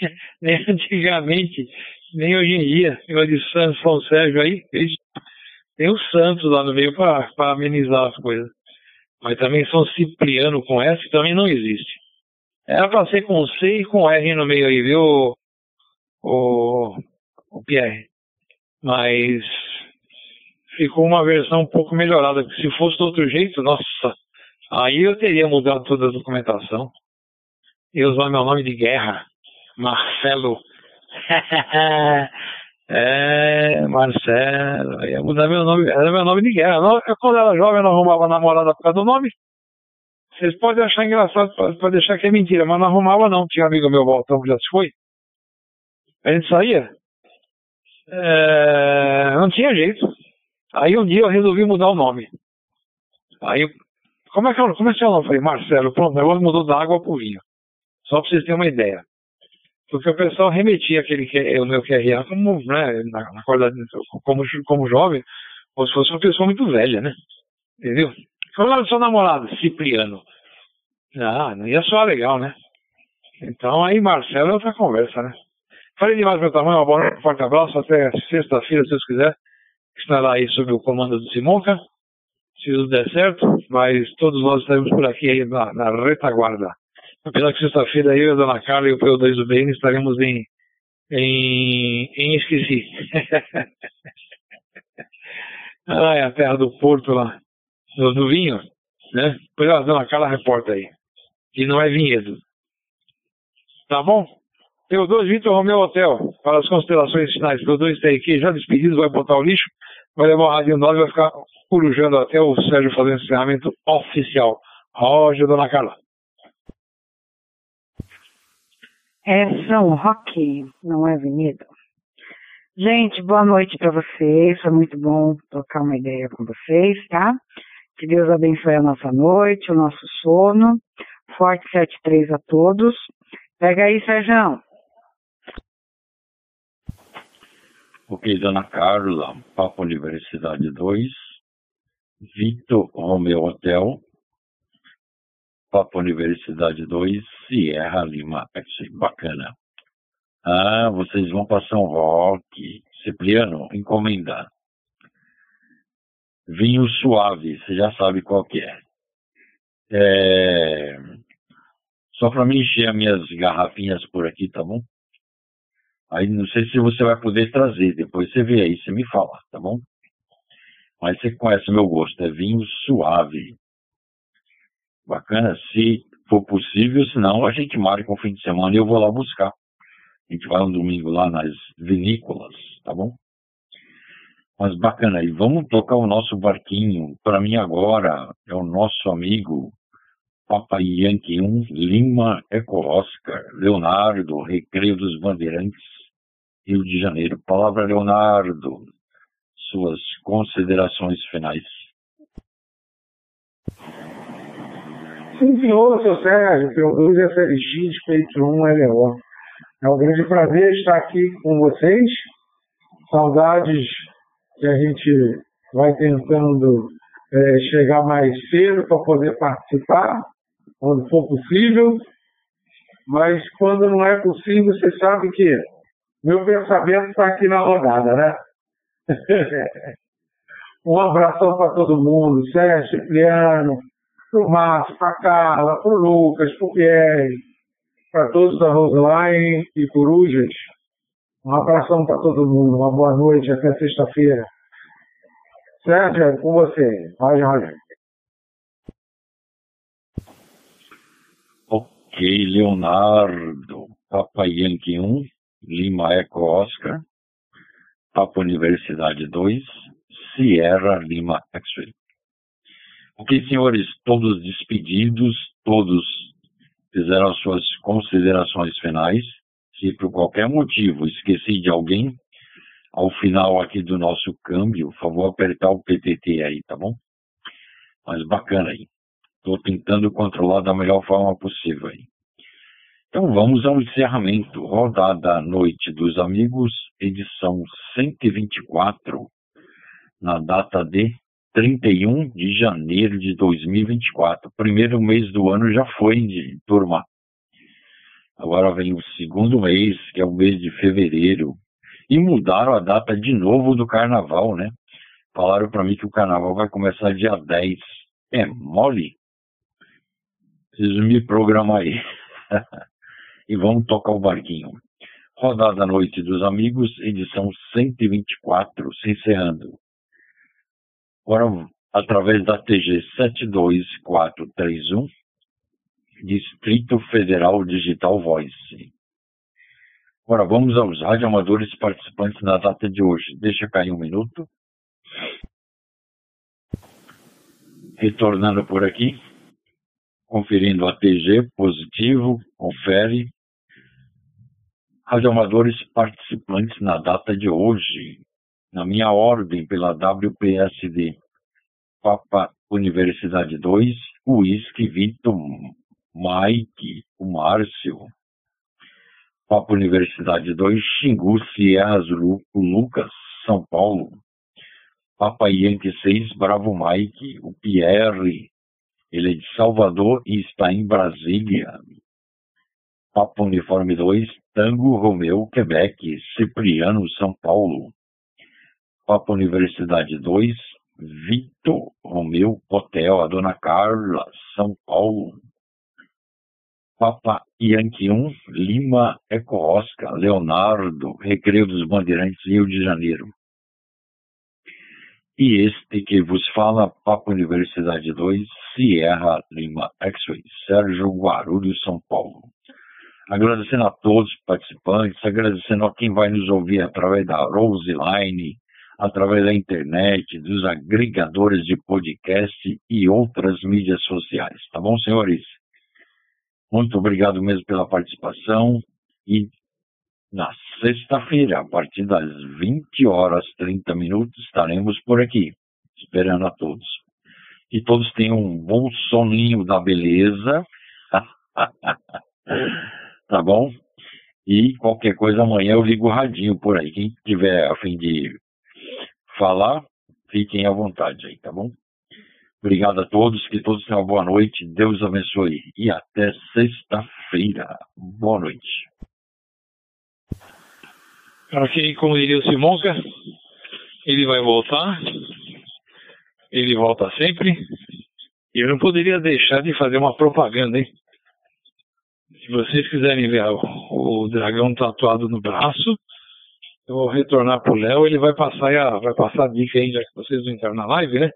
[LAUGHS] nem antigamente, nem hoje em dia, eu de São Sérgio aí, tem o Santos lá no meio para amenizar as coisas. Mas também São Cipriano com S também não existe. Era para ser com C e com R no meio aí, viu, o, o Pierre? Mas ficou uma versão um pouco melhorada. Se fosse do outro jeito, nossa, aí eu teria mudado toda a documentação. E usar meu nome de guerra, Marcelo. [LAUGHS] é, Marcelo. Ia mudar meu nome, era meu nome de guerra. Eu, quando era jovem, eu não arrumava namorada por causa do nome. Vocês podem achar engraçado para deixar que é mentira, mas não arrumava não. Tinha um amigo meu, Baltão, já se foi. A gente saía. É, não tinha jeito. Aí um dia eu resolvi mudar o nome. Aí, como é que, é, como é, que é o nome? Falei, Marcelo, pronto, o negócio mudou da água para o vinho. Só para vocês terem uma ideia. Porque o pessoal remetia aquele o meu QRA como, né, na, na como, como jovem, como se fosse uma pessoa muito velha, né? Entendeu? Qual era o seu namorado? Cipriano. Ah, não ia soar legal, né? Então aí Marcelo é outra conversa, né? Falei demais meu tamanho, um forte abraço, até sexta-feira, se Deus quiser estará aí sob o comando do Simonca, se tudo der certo, mas todos nós estaremos por aqui aí na, na retaguarda. Apesar que sexta-feira eu, a Dona Carla e o P2 do BN estaremos em, em, em Esqueci. Ai, [LAUGHS] a terra do Porto lá, do, do vinho, né? Depois a Dona Carla reporta aí, que não é vinhedo. Tá bom? P2 Vitor Romeu Hotel, para as constelações finais. P2 está aqui, já despedido, vai botar o lixo vai levar o radinho 9 e vai ficar corujando até o Sérgio fazer o encerramento oficial. Roger, dona Carla. É São Roque, não é avenida. Gente, boa noite para vocês. Foi muito bom trocar uma ideia com vocês, tá? Que Deus abençoe a nossa noite, o nosso sono. Forte 73 a todos. Pega aí, Sérgio. Ok, Dona Carla, Papa Universidade 2, Victor Romeo Hotel, Papa Universidade 2, Sierra Lima. Bacana. Ah, vocês vão para São Roque. Cipriano, encomendar. Vinho suave, você já sabe qual que é. é... Só para me encher as minhas garrafinhas por aqui, tá bom? Aí não sei se você vai poder trazer, depois você vê aí, você me fala, tá bom? Mas você conhece meu gosto, é vinho suave. Bacana, se for possível, senão a gente marca um fim de semana e eu vou lá buscar. A gente vai um domingo lá nas vinícolas, tá bom? Mas bacana aí, vamos tocar o nosso barquinho. Para mim agora é o nosso amigo Papa Yankee 1, Lima Eco Oscar, Leonardo, Recreio dos Bandeirantes, Rio de Janeiro. Palavra Leonardo, suas considerações finais. Senhor, seu Sérgio, pelo 2 FLX, Peito 1 LO. É um grande prazer estar aqui com vocês. Saudades que a gente vai tentando é, chegar mais cedo para poder participar, quando for possível. Mas quando não é possível, você sabe que meu pensamento está aqui na rodada, né? [LAUGHS] um abração para todo mundo, Sérgio, Cipriano, para o Márcio, para a Carla, para o Lucas, para o Pierre, para todos da Roseline e Corujas. Um abração para todo mundo, uma boa noite, até sexta-feira. Sérgio, é com você. Roger, Roger. Ok, Leonardo, Papa Yankee 1, Lima Eco Oscar, Papa Universidade 2, Sierra Lima X-Ray. Ok, senhores, todos despedidos, todos fizeram suas considerações finais. Se por qualquer motivo esqueci de alguém, ao final aqui do nosso câmbio, por favor, apertar o PTT aí, tá bom? Mas bacana aí. Estou tentando controlar da melhor forma possível aí. Então vamos ao encerramento. Rodada Noite dos Amigos, edição 124, na data de 31 de janeiro de 2024. Primeiro mês do ano já foi, de turma. Agora vem o segundo mês, que é o mês de fevereiro. E mudaram a data de novo do carnaval, né? Falaram para mim que o carnaval vai começar dia 10. É mole? Preciso me programar aí. [LAUGHS] e vamos tocar o barquinho. Rodada Noite dos Amigos, edição 124, se Agora, através da TG 72431, Distrito Federal Digital Voice. Agora vamos aos radioamadores participantes na data de hoje. Deixa cair um minuto. Retornando por aqui, conferindo a TG positivo, confere. Radioamadores participantes na data de hoje na minha ordem pela WPSD, Papa Universidade 2, Whisky Vitor, Mike, o Márcio, Papa Universidade 2, Xingu, Sierra Zulu, o Lucas, São Paulo, Papa Yankee 6, Bravo Mike, o Pierre, ele é de Salvador e está em Brasília. Papa Uniforme 2, Tango Romeu, Quebec, Cipriano, São Paulo. Papa Universidade 2, Vitor Romeu Hotel, a Dona Carla, São Paulo. Papa Yankee 1, Lima Eco Oscar, Leonardo, Recreio dos Bandeirantes, Rio de Janeiro. E este que vos fala, Papa Universidade 2, Sierra Lima X-Ray, Sérgio Guarulhos, São Paulo. Agradecendo a todos os participantes, agradecendo a quem vai nos ouvir através da Roseline, através da internet, dos agregadores de podcast e outras mídias sociais. Tá bom, senhores? Muito obrigado mesmo pela participação e na sexta-feira, a partir das 20 horas 30 minutos, estaremos por aqui, esperando a todos. Que todos tenham um bom soninho da beleza. [LAUGHS] tá bom? E qualquer coisa amanhã eu ligo o radinho por aí. Quem tiver a fim de falar, fiquem à vontade aí, tá bom? Obrigado a todos, que todos tenham uma boa noite, Deus abençoe e até sexta-feira. Boa noite. Ok, como diria o Simonca, ele vai voltar, ele volta sempre, eu não poderia deixar de fazer uma propaganda, hein? Se vocês quiserem ver o dragão tatuado no braço, eu vou retornar pro Léo, ele vai passar a, vai passar a dica aí, já que vocês não entraram na live, né?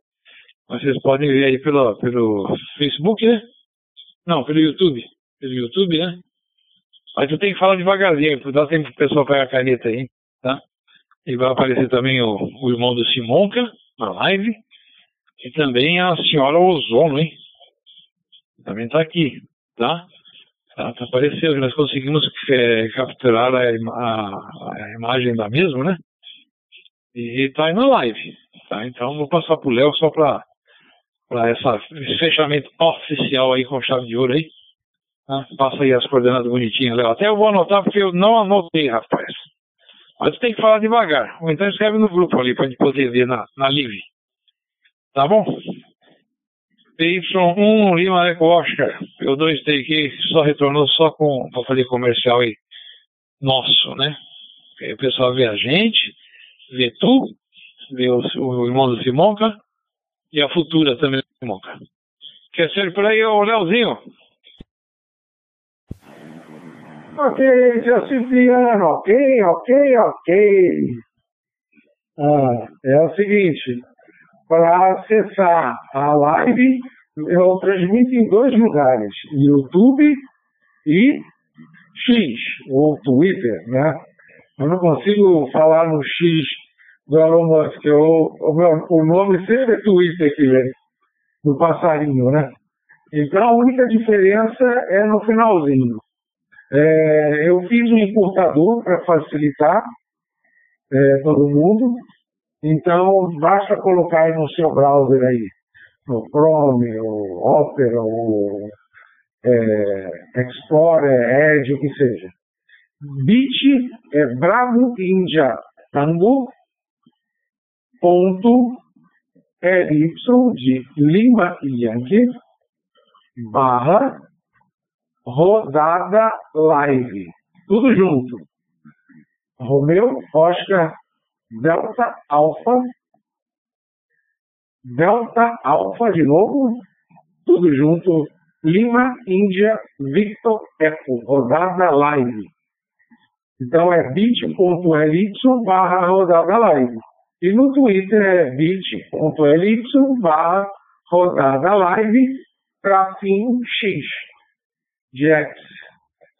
Mas vocês podem ver aí pelo, pelo Facebook, né? Não, pelo YouTube. Pelo YouTube, né? Mas tu tem que falar devagarzinho, para dar tempo pro pessoal pegar a caneta aí, tá? E vai aparecer também o, o irmão do Simonca na live. E também a senhora Ozono, hein? Também tá aqui, tá? Aparecendo, nós conseguimos é, capturar a, a, a, imagem da mesma, né? E tá aí na live, tá? Então vou passar pro Léo só para esse fechamento oficial aí com chave de ouro aí. Tá? Passa aí as coordenadas bonitinhas, Léo. Até eu vou anotar porque eu não anotei, rapaz. Mas tem que falar devagar. Ou então escreve no grupo ali para gente poder ver na, na live. Tá bom? PY1 Lima Eco Oscar. P2 TQ só retornou só com para fazer comercial aí nosso, né? Aí o pessoal vê a gente, vê tu, vê o, o irmão do Simonca e a futura também do Simonca. Quer ser por aí, ô Leozinho? Ok, seu Cipriano, ok, ok, ok. Ah, é o seguinte, para acessar a live, eu transmito em dois lugares, YouTube e X, ou Twitter, né? Eu não consigo falar no X do Elon Musk, eu, o, meu, o nome sempre é Twitter que vem, do passarinho, né? Então a única diferença é no finalzinho. É, eu fiz um encurtador para facilitar é, todo mundo, então, basta colocar aí no seu browser aí, no Chrome, o Opera, o é, Explorer, Edge, o que seja. Bit é Bravo India Tango ponto LY de Lima Yankee barra rodada live. Tudo junto. Romeu Oscar delta alfa, delta alfa de novo, tudo junto, Lima, Índia, Victor, Eco, rodada live. Então é bit.ly barra rodada live. E no Twitter é bit.ly barra rodada live tracinho X de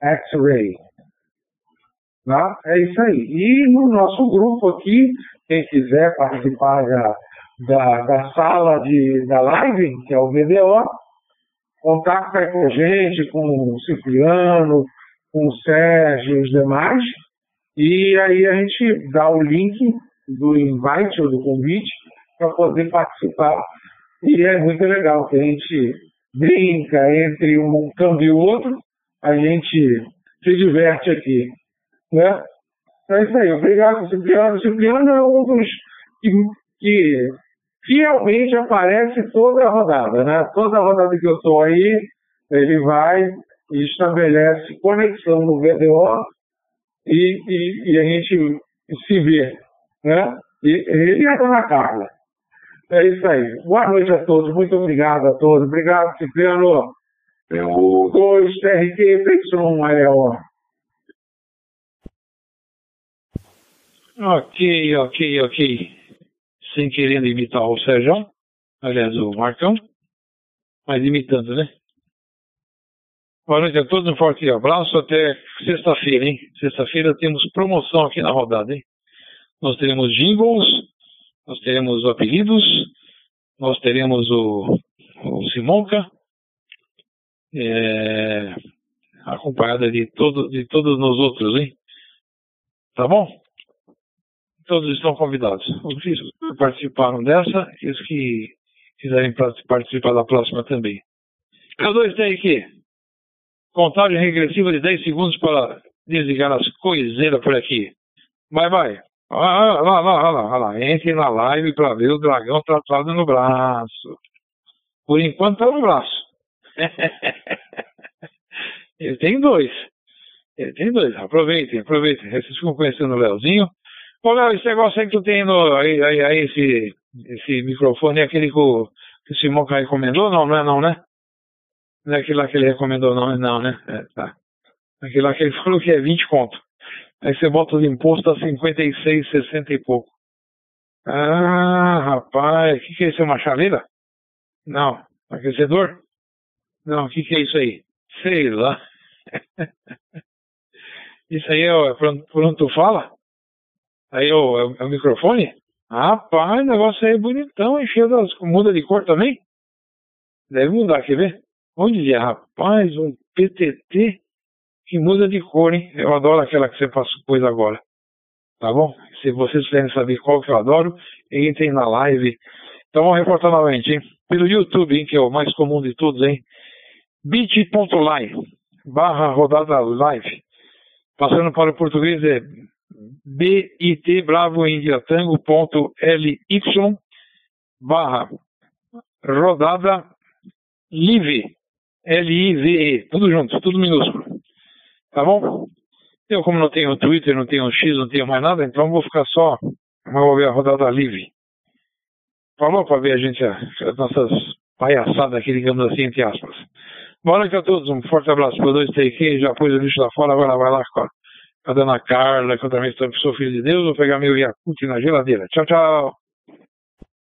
X-Ray. Tá? É isso aí. E no nosso grupo aqui, quem quiser participar da, da, da sala de, da live, que é o VDO, contacta com a gente, com o Cipriano, com o Sérgio e os demais, e aí a gente dá o link do invite ou do convite para poder participar. E é muito legal que a gente brinca entre um câmbio e outro, a gente se diverte aqui. Né? É isso aí. Obrigado, Cipriano. Cipriano é um dos que, que fielmente aparece toda a rodada. Né? Toda a rodada que eu estou aí, ele vai e estabelece conexão no VDO e, e, e a gente se vê. Né? E, e a dona Carla. É isso aí. Boa noite a todos. Muito obrigado a todos. Obrigado, Cipriano. O 2 TRT PY1 maior. Ok, ok, ok. Sem querendo imitar o Sérgio, aliás, o Marcão, mas imitando, né? Boa noite a todos, um forte abraço. Até sexta-feira, hein? Sexta-feira temos promoção aqui na rodada, hein? Nós teremos jingles, nós teremos apelidos, nós teremos o, o Simonca, é, acompanhada de, todo, de todos nós outros, hein? Tá bom? Todos estão convidados. Os que participaram dessa e os que quiserem participar da próxima também. K2 tem aqui. Contagem regressiva de 10 segundos para desligar as coiseiras por aqui. Vai, vai. Olha lá, olha lá, olha lá. Entre na live para ver o dragão tratado no braço. Por enquanto está no braço. [LAUGHS] Ele tem dois. Ele tem dois. Aproveitem, aproveitem. Vocês ficam conhecendo o Leozinho. Léo, esse negócio aí que tu tem no, aí, aí, aí esse, esse microfone é aquele que o, que o Simonca recomendou? Não, não é não, né? Não é aquele lá que ele recomendou, não, não, né? É, tá. Aquele lá que ele [LAUGHS] falou que é 20 conto. Aí você bota os impostos a 56, 60 e pouco. Ah, rapaz, o que, que é isso? É uma chaveira? Não. Aquecedor? Não, o que, que é isso aí? Sei lá. [LAUGHS] isso aí é, por onde tu fala? Aí é o, é o microfone? Rapaz, o negócio aí é bonitão, hein? Cheio das. Muda de cor também? Deve mudar, quer ver? Onde é? Rapaz, um PTT que muda de cor, hein? Eu adoro aquela que você passou, pôs agora. Tá bom? Se vocês querem saber qual que eu adoro, entrem na live. Então vamos reportar novamente, hein? Pelo YouTube, hein? Que é o mais comum de todos, hein? bit.ly barra rodada live. Passando para o português é bit bravo india tango ponto ly barra rodada live L-I-V-E, tudo junto, tudo minúsculo. Tá bom? Eu, como não tenho Twitter, não tenho X, não tenho mais nada, então vou ficar só, vou ver a rodada livre. Falou para ver a gente, as nossas palhaçadas aqui, digamos assim, entre aspas. Boa noite a todos, um forte abraço para dois TQ, já pôs o lixo lá fora, agora vai lá com a, com a dona Carla, que eu também sou filho de Deus, vou pegar meu Yakut na geladeira. Tchau, tchau.